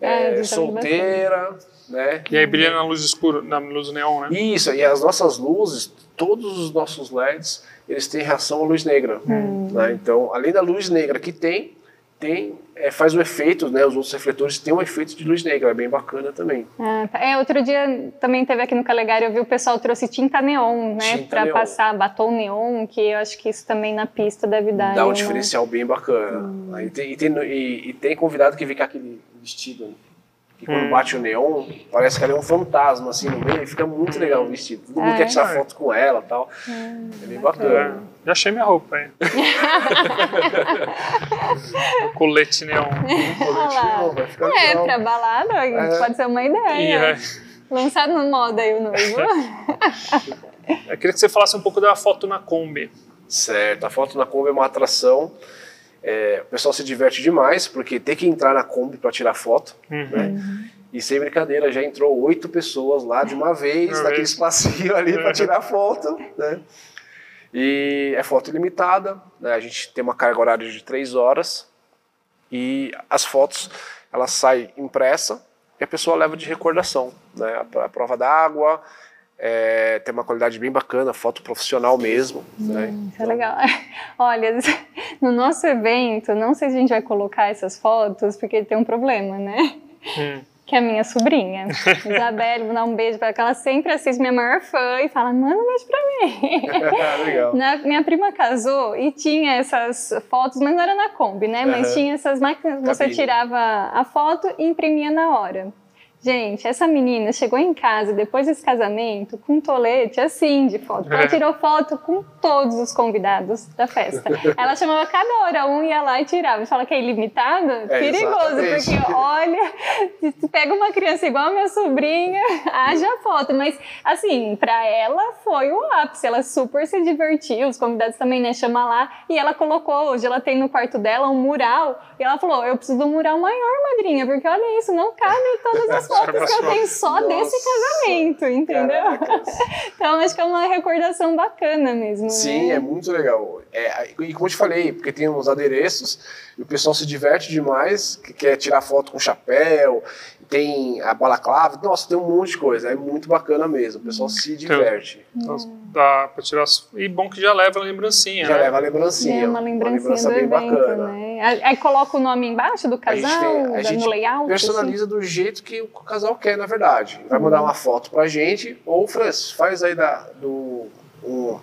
É,
é,
vendo
solteira, né?
E aí brilha na luz escura, na luz neon, né?
Isso, e as nossas luzes, todos os nossos LEDs, eles têm reação à luz negra. né? Então, além da luz negra que tem, tem é, faz o efeito, né? Os outros refletores têm um efeito de luz negra, é bem bacana também.
Ah, tá. É, outro dia também teve aqui no Calegari, eu vi o pessoal trouxe tinta neon, né?
Neon.
passar batom neon, que eu acho que isso também na pista deve dar.
Dá um diferencial bem bacana. Aí tem, e, tem, e, e tem convidado que vem com aquele vestido, né? Que quando
Hum.
bate o neon, parece que ela é um fantasma assim no meio, e fica muito legal o vestido. Todo mundo
Ah,
quer
é?
tirar foto com ela e tal. é bem bacana.
É, já achei minha roupa aí. o colete neon.
Olha lá.
Vai ficar
É, pra balada,
É.
pode ser uma ideia.
é,
Lançado no moda aí o noivo.
eu queria que você falasse um pouco da foto na Kombi.
Certo, a foto na Kombi é uma atração. É, o pessoal se diverte demais, porque tem que entrar na Kombi para tirar foto.
Uhum.
Né? E sem brincadeira, já entrou oito pessoas lá de uma vez,
Uma
naquele espacinho ali para tirar foto. Né? E é foto ilimitada, né? a gente tem uma carga horária de três horas. E as fotos, elas saem impressa e a pessoa leva de recordação. Né? A prova d'água, é, tem uma qualidade bem bacana, foto profissional mesmo. né?
Isso é legal. Olha, no nosso evento, não sei se a gente vai colocar essas fotos, porque tem um problema, né?
Hum.
Que é a minha sobrinha, Isabelle, vou dar um beijo pra ela, que ela sempre assiste minha maior fã e fala, manda um beijo pra mim.
Legal.
Na- minha prima casou e tinha essas fotos, mas não era na Kombi, né? Mas tinha essas máquinas, você
Cabine.
tirava a foto e imprimia na hora. Gente, essa menina chegou em casa depois desse casamento com um tolete assim de foto. Ela
É.
tirou foto com todos os convidados da festa. Ela chamava cada hora um, ia lá e tirava. Fala que é ilimitada?
É,
Perigoso,
exatamente.
porque olha, se pega uma criança igual a minha sobrinha, haja foto. Mas, assim, pra ela foi o ápice. Ela super se divertiu, os convidados também, né, chama lá. E ela colocou, hoje ela tem no quarto dela um mural. E ela falou: Eu preciso de um mural maior, madrinha, porque olha isso, não cabem todas as fotos que eu tenho só
Nossa.
desse casamento, entendeu?
Caracas.
Então, acho que é uma recordação bacana mesmo.
Sim, é muito legal. É, e como eu te falei, porque tem uns adereços e o pessoal se diverte demais, que quer tirar foto com chapéu, tem a balaclava, nossa, tem um monte de coisa. É muito bacana mesmo, o pessoal se diverte.
Então, dá pra tirar. E bom que já leva a lembrancinha,
Já
né?
leva a lembrancinha.
É uma lembrancinha
lembrança
do
bem
evento,
bacana.
né? Aí coloca o nome embaixo do
A gente,
casal,
tem- a
layout. assim.
personaliza do jeito que o casal quer, na verdade. Vai
Uhum.
mandar uma foto pra gente, ou Francis, faz aí da, do, um,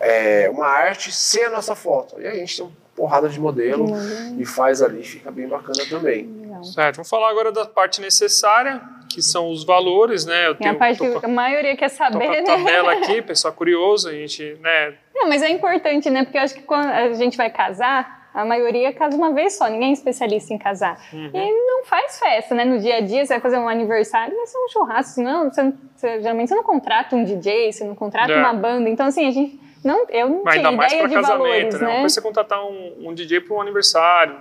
é, uma arte sem a nossa foto. E aí a gente tem uma porrada de modelo
Uhum.
e faz ali, fica bem bacana também.
Legal.
Certo. Vamos falar agora da parte necessária, que são os valores, né? Eu
É a parte
tô
que a maioria quer saber, né?
tabela aqui, pessoal curioso, a gente, né?
Não, mas é importante, né? Porque eu acho que quando a gente vai casar, a maioria casa uma vez só, ninguém é especialista em casar.
Uhum.
E não faz festa, né? No dia a dia, você vai fazer um aniversário, vai ser um churrasco, não, você, você- geralmente você não contrata um DJ, você não contrata
É.
uma banda. Então, assim, a gente. Não, eu não
ainda mais
ideia
para
de
casamento,
valores,
né? Uma
né?
coisa é você contratar um, um DJ para um aniversário,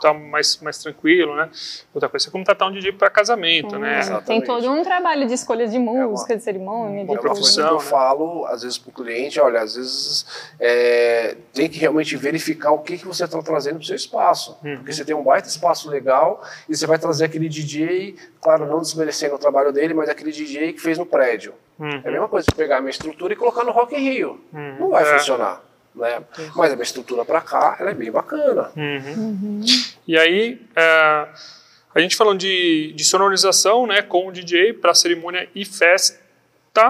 tá mais, mais tranquilo, né? Outra coisa é você contratar um DJ para casamento, né?
Tem
Exatamente.
todo um trabalho de escolha de música,
uma-
de cerimônia, de
Uma
profissão,
eu
né?
falo, às vezes, para o cliente, olha, às vezes é, tem que realmente verificar o que, que você está trazendo para o seu espaço.
Uhum.
Porque você tem um baita espaço legal e você vai trazer aquele DJ, claro, não desmerecendo o trabalho dele, mas aquele DJ que fez no prédio.
Uhum.
É a mesma coisa que pegar a minha estrutura e colocar no Rock in Rio.
Uhum.
Não vai
É.
funcionar. Né? Mas a minha estrutura para cá, ela é bem bacana.
Uhum. E aí, é, a gente falando de, de sonorização, né, com o DJ para cerimônia e festa,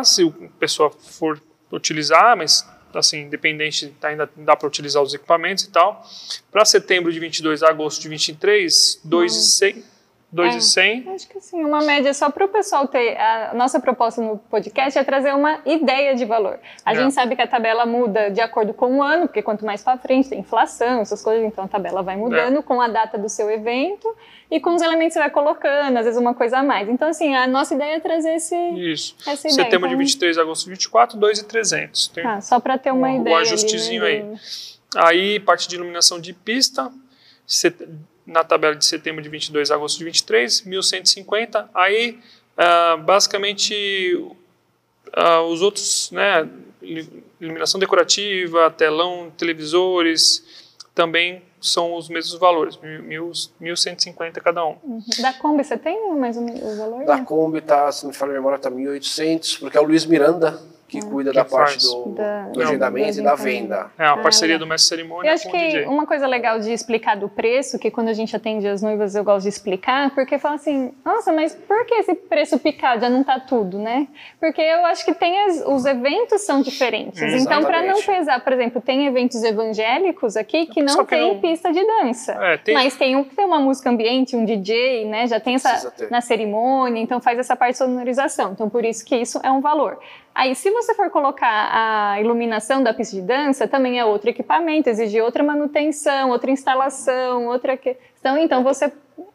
se o pessoa for utilizar, mas assim, independente, ainda dá para utilizar os equipamentos e tal. Para setembro de 22 a agosto de 23, 2,100. 2,100.
Acho que sim, uma média só para o pessoal ter. A nossa proposta no podcast é trazer uma ideia de valor. A
É.
gente sabe que a tabela muda de acordo com o ano, porque quanto mais para frente tem inflação, essas coisas, então a tabela vai mudando
É.
com a data do seu evento e com os elementos que você vai colocando, às vezes uma coisa a mais. Então, assim, a nossa ideia é trazer esse,
Isso.
essa ideia.
Setembro de
Então,
23 a agosto de 24, 2,300. Tem
tá, só para ter uma
um- um
ideia.
ajustezinho
ali,
aí.
né,
Aí, parte de iluminação de pista, set- na tabela de setembro de 22 a agosto de 23, 1150. Aí, ah, basicamente, ah, os outros, né, il- iluminação decorativa, telão, televisores, também são os mesmos valores, mil- mil- 1.150 cada um.
Uhum. Da Kombi, você tem mais ou menos o valor?
Da
né?
Kombi, tá, se não me falha a memória, tá 1.800, porque é o Luiz Miranda que cuida da
Que
parte
faz.
do,
Da-
do agendamento e da
agendamento.
venda.
É uma
Ah,
parceria
legal.
do mestre cerimônia
Eu acho
com o
que
DJ.
uma coisa legal de explicar do preço, que quando a gente atende as noivas eu gosto de explicar, porque fala assim, nossa, mas por que esse preço picado já não tá tudo, né? Porque eu acho que tem as- os eventos são diferentes. Então, para não pesar, por exemplo, tem eventos evangélicos aqui que não
Só que
tem
não-
pista de dança.
É, tem-
Mas tem um que tem uma música ambiente, um DJ, né? Já tem essa na cerimônia, então faz essa parte de sonorização. Então, por isso que isso é um valor. Aí, se você for colocar a iluminação da pista de dança, também é outro equipamento, exige outra manutenção, outra instalação, outra questão. Então, você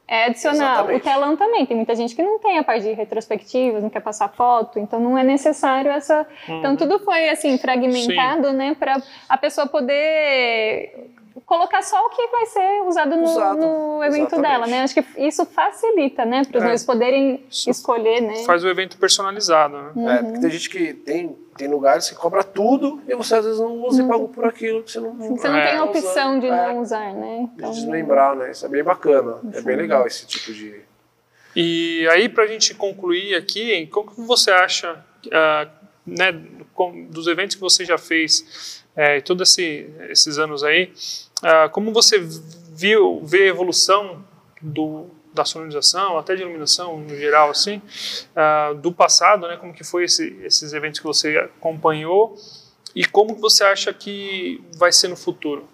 é.
Exatamente.
O telão também. Tem muita gente que não tem a parte de retrospectivas, não quer passar foto, então não é necessário essa. Então, tudo foi assim, fragmentado, né, para a pessoa poder colocar só o que vai ser usado no,
Usado,
no evento
exatamente.
dela, né? Acho que isso facilita, né, para os
É.
noivos poderem
Isso
escolher, né?
Faz o evento personalizado, né?
Uhum.
É, porque tem gente que tem, tem lugares que cobra tudo e você às vezes não usa e paga por aquilo que você não
Você não
É.
tem a opção de
É.
não usar, né?
de desmembrar, né? Isso é bem bacana. É bem legal esse tipo de.
E aí, para a gente concluir aqui, como que você acha, ah, né, com- dos eventos que você já fez, é, todos esse, esses anos aí, ah, como você viu, vê a evolução do, da sonorização, até de iluminação no geral, assim, ah, do passado, né, como que foi esse, esses eventos que você acompanhou e como que você acha que vai ser no futuro?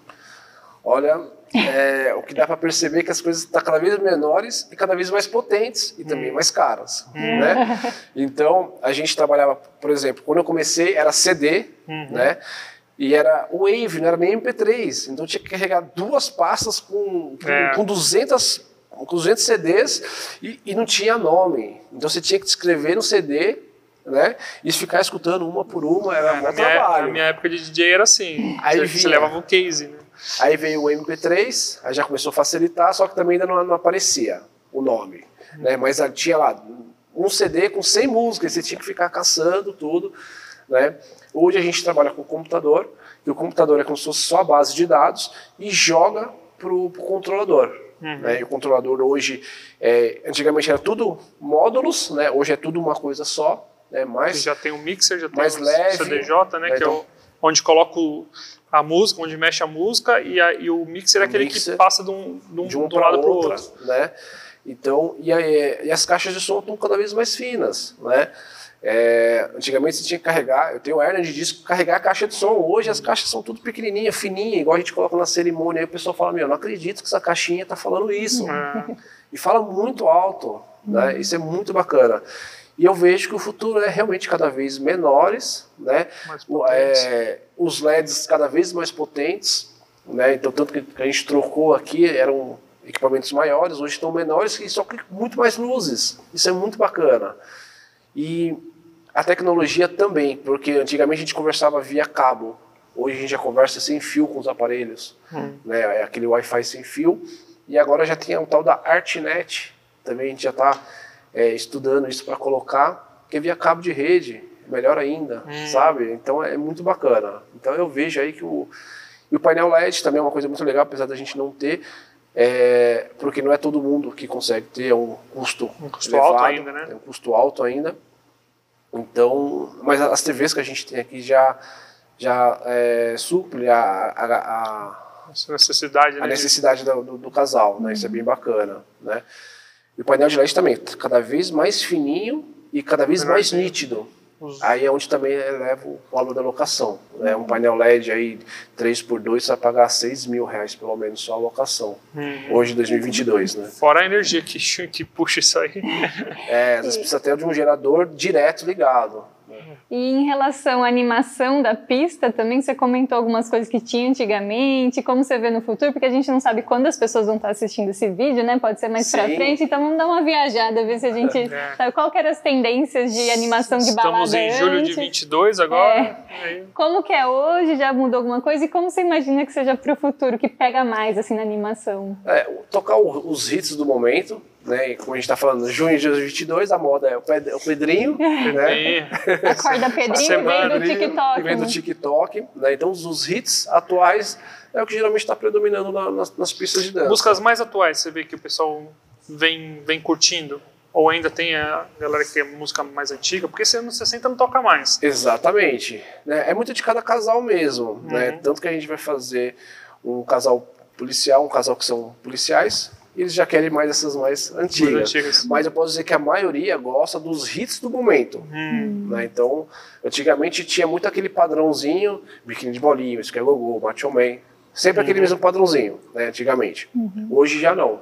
Olha, é, o que dá para perceber é que as coisas estão tá cada vez menores e cada vez mais potentes e também hum. mais caras, hum. né? Então, a gente trabalhava, por exemplo, quando eu comecei era CD, uhum. né? E era Wave, não era nem MP3. Então tinha que carregar duas pastas com, com, é. com 200 com 200 CDs e, e, não tinha nome. Então você tinha que escrever no CD, né? E ficar escutando uma por uma, era é, um trabalho.
na minha época de DJ era assim. Aí você, vinha, você levava o case, né?
Aí veio o MP3, aí já começou a facilitar, só que também ainda não, não aparecia o nome. Né? Mas tinha lá um CD com 100 músicas, você tinha que ficar caçando tudo. Né? Hoje a gente trabalha com o computador, e o computador é como se fosse só a base de dados e joga para o controlador. Uhum. Né? E o controlador hoje, é, antigamente era tudo módulos, né? hoje é tudo uma coisa só. Né? Mais,
já tem um mixer, já tem
mais
um
leve,
CDJ, né? né? que então, é o, onde coloco a música, onde mexe a música, e, a, e o mixer é aquele mixer, que passa de um, de um,
de um
do lado
para o outro. Né? Então, e, aí, e as caixas de som estão cada vez mais finas, né? É, antigamente você tinha que carregar, eu tenho hernia de disco, carregar a caixa de som. Hoje as caixas são tudo pequenininha, fininha, igual a gente coloca na cerimônia. Aí o pessoal fala: Meu, não acredito que essa caixinha está falando isso. É. E fala muito alto, né? Isso é muito bacana. E eu vejo que o futuro é realmente cada vez menores, né? É, os LEDs cada vez mais potentes, né? Então, tanto que a gente trocou aqui, eram equipamentos maiores, hoje estão menores, e só que muito mais luzes. Isso é muito bacana. E a tecnologia também, porque antigamente a gente conversava via cabo, hoje a gente já conversa sem fio com os aparelhos, hum. né? É aquele Wi-Fi sem fio. E agora já tem o tal da ArtNet, também a gente já está é, estudando isso para colocar, que é via cabo de rede, melhor ainda, hum. sabe? Então é muito bacana. Então eu vejo aí que o, e o painel LED também é uma coisa muito legal, apesar da gente não ter, é, porque não é todo mundo que consegue ter, é um custo,
um custo elevado, alto ainda, né?
É um custo alto ainda. Então, mas as TVs que a gente tem aqui já já é, suple a, a, a,
a necessidade,
né, a necessidade do, do, do, casal, né? Isso é bem bacana, né? E o painel de LED também, cada vez mais fininho e cada vez mais nítido. Aí é onde também eleva o valor da locação. Né? Um painel LED aí 3x2 você vai pagar 6 mil reais pelo menos só a locação. Uhum. Hoje, 2022, né?
Fora a energia que, que puxa isso aí.
É, vezes precisa ter de um gerador direto ligado.
E em relação à animação da pista, também você comentou algumas coisas que tinha antigamente, como você vê no futuro, porque a gente não sabe quando as pessoas vão estar assistindo esse vídeo, né? Pode ser mais Sim. pra frente, então vamos dar uma viajada, ver se a gente é. sabe qual que eram as tendências de animação de balada
Estamos em julho de 22 agora.
É. Como que é hoje? Já mudou alguma coisa? E como você imagina que seja pro futuro, que pega mais, assim, na animação?
É, tocar os hits do momento, né? Como a gente está falando, junho de 2022, a moda é o, é Pedrinho, né?
Acorda Pedrinho, vem do TikTok.
Vem do né? TikTok, né? Então os, hits atuais é o que geralmente está predominando na, nas, nas, pistas de dança.
Músicas mais atuais, você vê que o pessoal vem, vem curtindo? Ou ainda tem a galera que é música mais antiga? Porque esse anos 60 não toca mais.
Exatamente. Né? É muito de cada casal mesmo. Né? Uhum. Né? Tanto que a gente vai fazer um casal policial, um casal que são policiais, eles já querem mais essas mais antigas. mais antigas. Mas eu posso dizer que a maioria gosta dos hits do momento. Hum. Né? Então, antigamente tinha muito aquele padrãozinho, biquíni de que é Gogô, Macho Man. Sempre uhum. aquele mesmo padrãozinho, né, antigamente. Uhum. Hoje já não.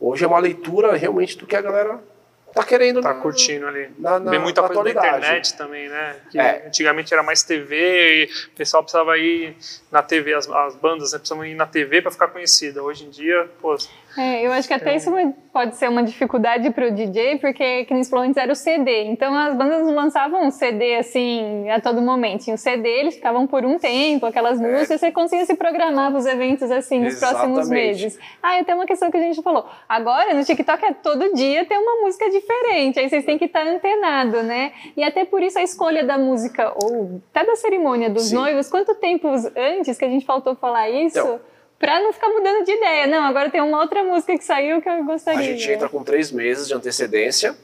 Hoje é uma leitura realmente do que a galera tá querendo.
Tá curtindo ali. Na, na, Vem muita coisa atualidade. da internet também, né? Que é. antigamente era mais TV, e o pessoal precisava ir na TV, as, as bandas né, precisavam ir na TV para ficar conhecida. Hoje em dia, pô.
É, eu acho que até é. isso pode ser uma dificuldade para o DJ, porque que nem falou antes era o CD. Então as bandas não lançavam um CD assim a todo momento. Tinha o CD, eles ficavam por um tempo, aquelas é. músicas, você conseguia se programar para os eventos assim nos Exatamente. próximos meses. Ah, e tem uma questão que a gente falou. Agora no TikTok é todo dia tem uma música diferente, aí vocês têm que estar antenado, né? E até por isso a escolha da música, ou até da cerimônia dos Sim. noivos, quanto tempo antes que a gente faltou falar isso? Então, Pra não ficar mudando de ideia. Não, agora tem uma outra música que saiu que eu gostaria. A
gente entra com três meses de antecedência.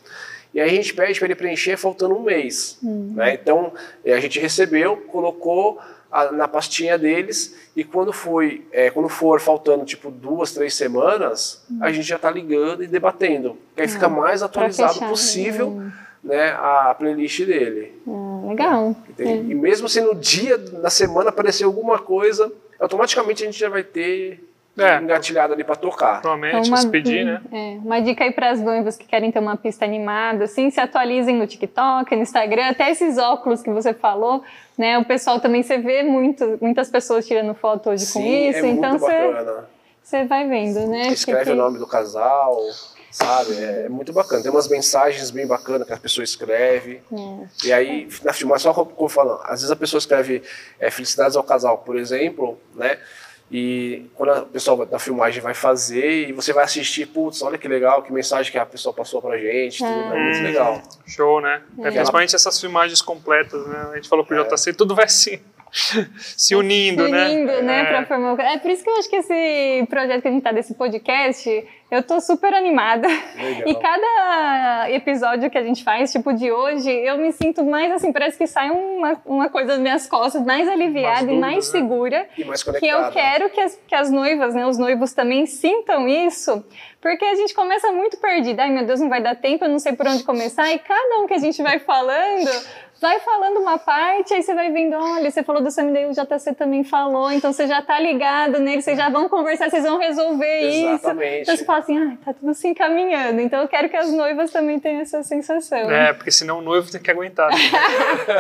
E aí a gente pede para ele preencher faltando um mês. Uhum. Né? Então, a gente recebeu, colocou a, na pastinha deles e quando foi é, quando for faltando tipo duas três semanas uhum. a gente já está ligando e debatendo que aí uhum. fica mais atualizado possível uhum. né a playlist dele
ah, legal
é. e mesmo se no dia na semana aparecer alguma coisa automaticamente a gente já vai ter
É.
engatilhado ali para tocar.
Provavelmente, se pedir, né?
é, uma dica aí para as noivas que querem ter uma pista animada, assim, se atualizem no TikTok, no Instagram, até esses óculos que você falou, né? O pessoal também, você vê muito, muitas pessoas tirando foto hoje com
Sim,
isso,
é muito
então você,
bacana.
você vai vendo, né?
Escreve
Que-
o nome do casal, sabe? É, é muito bacana. Tem umas mensagens bem bacanas que a pessoa escreve.
É.
E aí, na filmagem, só como eu falo, às vezes a pessoa escreve é, felicidades ao casal, por exemplo, né? E quando a pessoa da filmagem vai fazer e você vai assistir, putz, olha que legal, que mensagem que a pessoa passou pra gente, tudo, é muito legal.
Show, né? É, principalmente essas filmagens completas, né? A gente falou com o JC, tudo vai se, se unindo,
se
né?
unindo, né,
É.
pra formar É por isso que eu acho que esse projeto que a gente tá desse podcast, eu tô super animada.
Legal.
E cada episódio que a gente faz, tipo de hoje, eu me sinto mais assim, parece que sai uma, uma coisa das minhas costas, mais aliviada
Mais
e mais
né?
segura.
E mais
Que eu quero que as, que as noivas, né, os noivos também sintam isso, porque a gente começa muito perdida. Ai, meu Deus, não vai dar tempo, eu não sei por onde começar. E cada um que a gente vai falando, vai falando uma parte, aí você vai vendo, olha, você falou do Sam Day, o JC também falou, então você já tá ligado nele, vocês já vão conversar, vocês vão resolver isso.
Exatamente.
Então você fala assim, ah, tá tudo se encaminhando. Então eu quero que as noivas também tenham essa sensação.
É, porque senão o noivo tem que aguentar. né?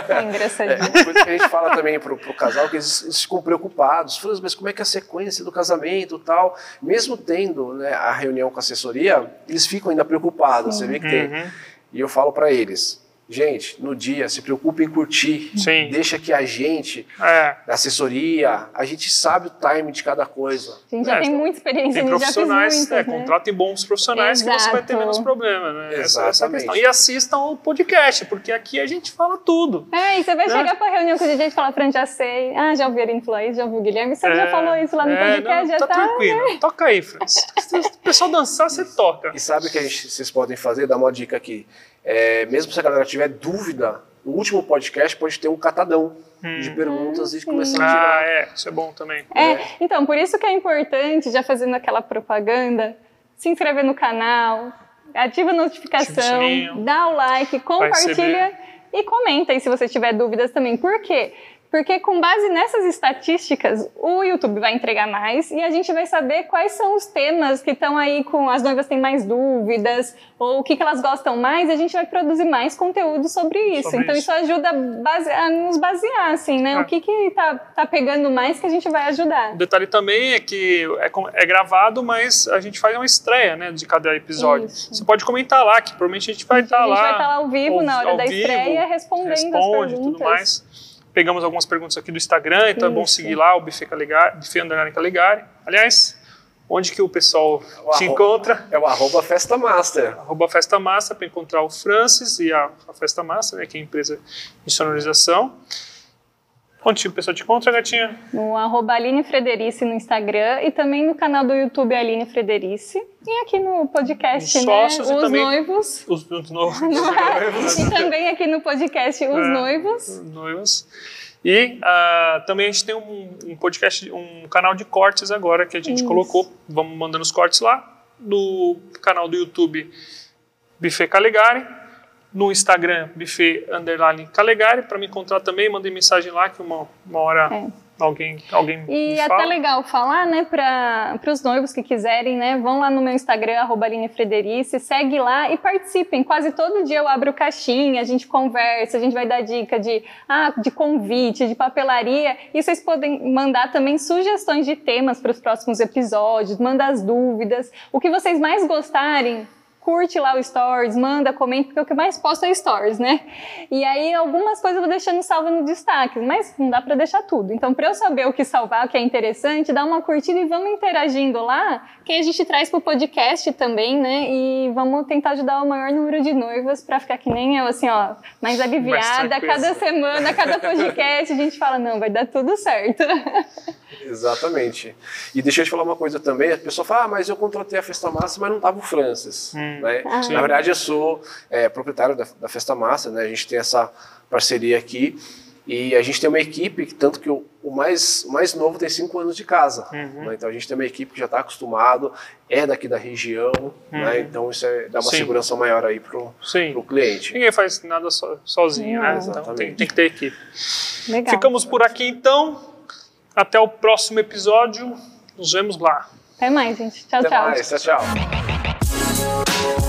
É
É,
engraçadinho.
uma coisa que a gente fala também pro, pro casal, que eles, eles ficam preocupados. Falam, mas como é que é a sequência do casamento e tal? Mesmo tendo né, a reunião com a assessoria, eles ficam ainda preocupados. Você vê que tem.
Uhum.
E eu falo para eles, gente, no dia, se preocupe em curtir.
Sim.
Deixa que a gente,
É,
da assessoria, a gente sabe o time de cada coisa.
A gente já
É,
tem muita experiência,
tem
a gente já
profissionais,
muitas,
é,
né?
contratem bons profissionais que você vai ter
Exato.
menos problema, né? Essa, essa é a
Exatamente.
questão. E assistam o podcast, porque aqui a gente fala tudo.
É, e você vai
Né?
chegar pra reunião com o DJ e falar, Fran, já sei. Ah, já ouvi isso, já ouviu o Guilherme. Você já
É,
falou isso lá no
é,
podcast,
não,
já
tá,
tá.
tranquilo. Toca aí, Fran. Se o pessoal dançar, você toca.
E sabe o que a gente- vocês podem fazer? Dar uma dica aqui. É, mesmo se a galera tiver dúvida, no último podcast pode ter um catadão de perguntas e começar a
Ah,
tirar.
é, isso é bom também.
É, então, por isso que é importante, já fazendo aquela propaganda, se inscrever no canal, ativa a
Ativa o
notificação,
sininho.
dá o like, compartilha e comenta aí se você tiver dúvidas também. Por quê? Porque com base nessas estatísticas, o YouTube vai entregar mais e a gente vai saber quais são os temas que estão aí com as noivas têm mais dúvidas ou o que, que elas gostam mais e a gente vai produzir mais conteúdo sobre isso.
Sobre
então
isso.
isso, ajuda a, base- a nos basear, assim, né?
É.
O que que tá, tá pegando mais que a gente vai ajudar.
O detalhe também é que é, é gravado, mas a gente faz uma estreia né, de cada episódio.
Isso.
Você pode comentar lá, que provavelmente a gente vai estar
a gente
lá.
vai estar lá ao vivo na hora
ao
da
vivo,
estreia respondendo
responde
as perguntas.
tudo mais. Pegamos algumas perguntas aqui do Instagram, então é bom
Isso.
seguir lá, o Buffet Caligari, Buffet Underline Caligari. Aliás, onde que o pessoal
O
te encontra?
É o arroba Festa Master.
Arroba Festa Massa para encontrar o Francis e a, a Festa Massa, né, que é a empresa de sonorização. Onde o pessoal te encontra, gatinha?
No arroba Aline Frederice no Instagram e também no canal do YouTube Aline Frederice. E aqui no podcast,
Os
né?
sócios e
Os
também-
noivos.
Os, os novos.
e também aqui no podcast Os
É.
Noivos.
noivos. E ah, também a gente tem um, um podcast, um canal de cortes agora que a gente
Isso.
colocou. Vamos mandando os cortes lá. No canal do YouTube Buffet Calegari. No Instagram, Buffet Underline Calegari. Para me encontrar também, mandei mensagem lá que uma, uma hora
É.
alguém, alguém
E
me
é
fala.
até legal falar, né, para os noivos que quiserem, né, vão lá no meu Instagram, arroba Frederice, segue lá e participem. Quase todo dia eu abro caixinha, a gente conversa, a gente vai dar dica de, ah, de convite, de papelaria. E vocês podem mandar também sugestões de temas para os próximos episódios, manda as dúvidas, o que vocês mais gostarem. Curte lá o Stories, manda, comenta, porque o que eu mais posto é Stories, né? E aí algumas coisas eu vou deixando salva no destaque, mas não dá para deixar tudo. Então, para eu saber o que salvar, o que é interessante, dá uma curtida e vamos interagindo lá, que a gente traz pro podcast também, né? E vamos tentar ajudar o maior número de noivas para ficar que nem eu, assim, ó, mais aliviada.
tranquila.
cada semana, cada podcast, a gente fala, não, vai dar tudo certo.
Exatamente. E deixa eu te falar uma coisa também. A pessoa fala, ah, mas eu contratei a Festa Massa, mas não estava o Francis. Né?
Ah.
Sim.
Na verdade, eu sou é, proprietário da, da Festa Massa, né? A gente tem essa parceria aqui. E a gente tem uma equipe, que tanto que o, o mais, o mais novo tem cinco anos de casa.
Uhum.
né? Então a gente tem uma equipe que já está acostumado, é daqui da região, né? então isso é, dá uma
Uhum. Sim.
segurança maior aí pro,
Sim.
pro cliente.
Ninguém faz nada so- sozinho, né? Então tem,
Exatamente.
tem que ter equipe.
Legal.
Ficamos por aqui então. Até o próximo episódio. Nos vemos lá.
Até mais, gente. Tchau,
Até
tchau.
mais. Tchau, tchau. Thank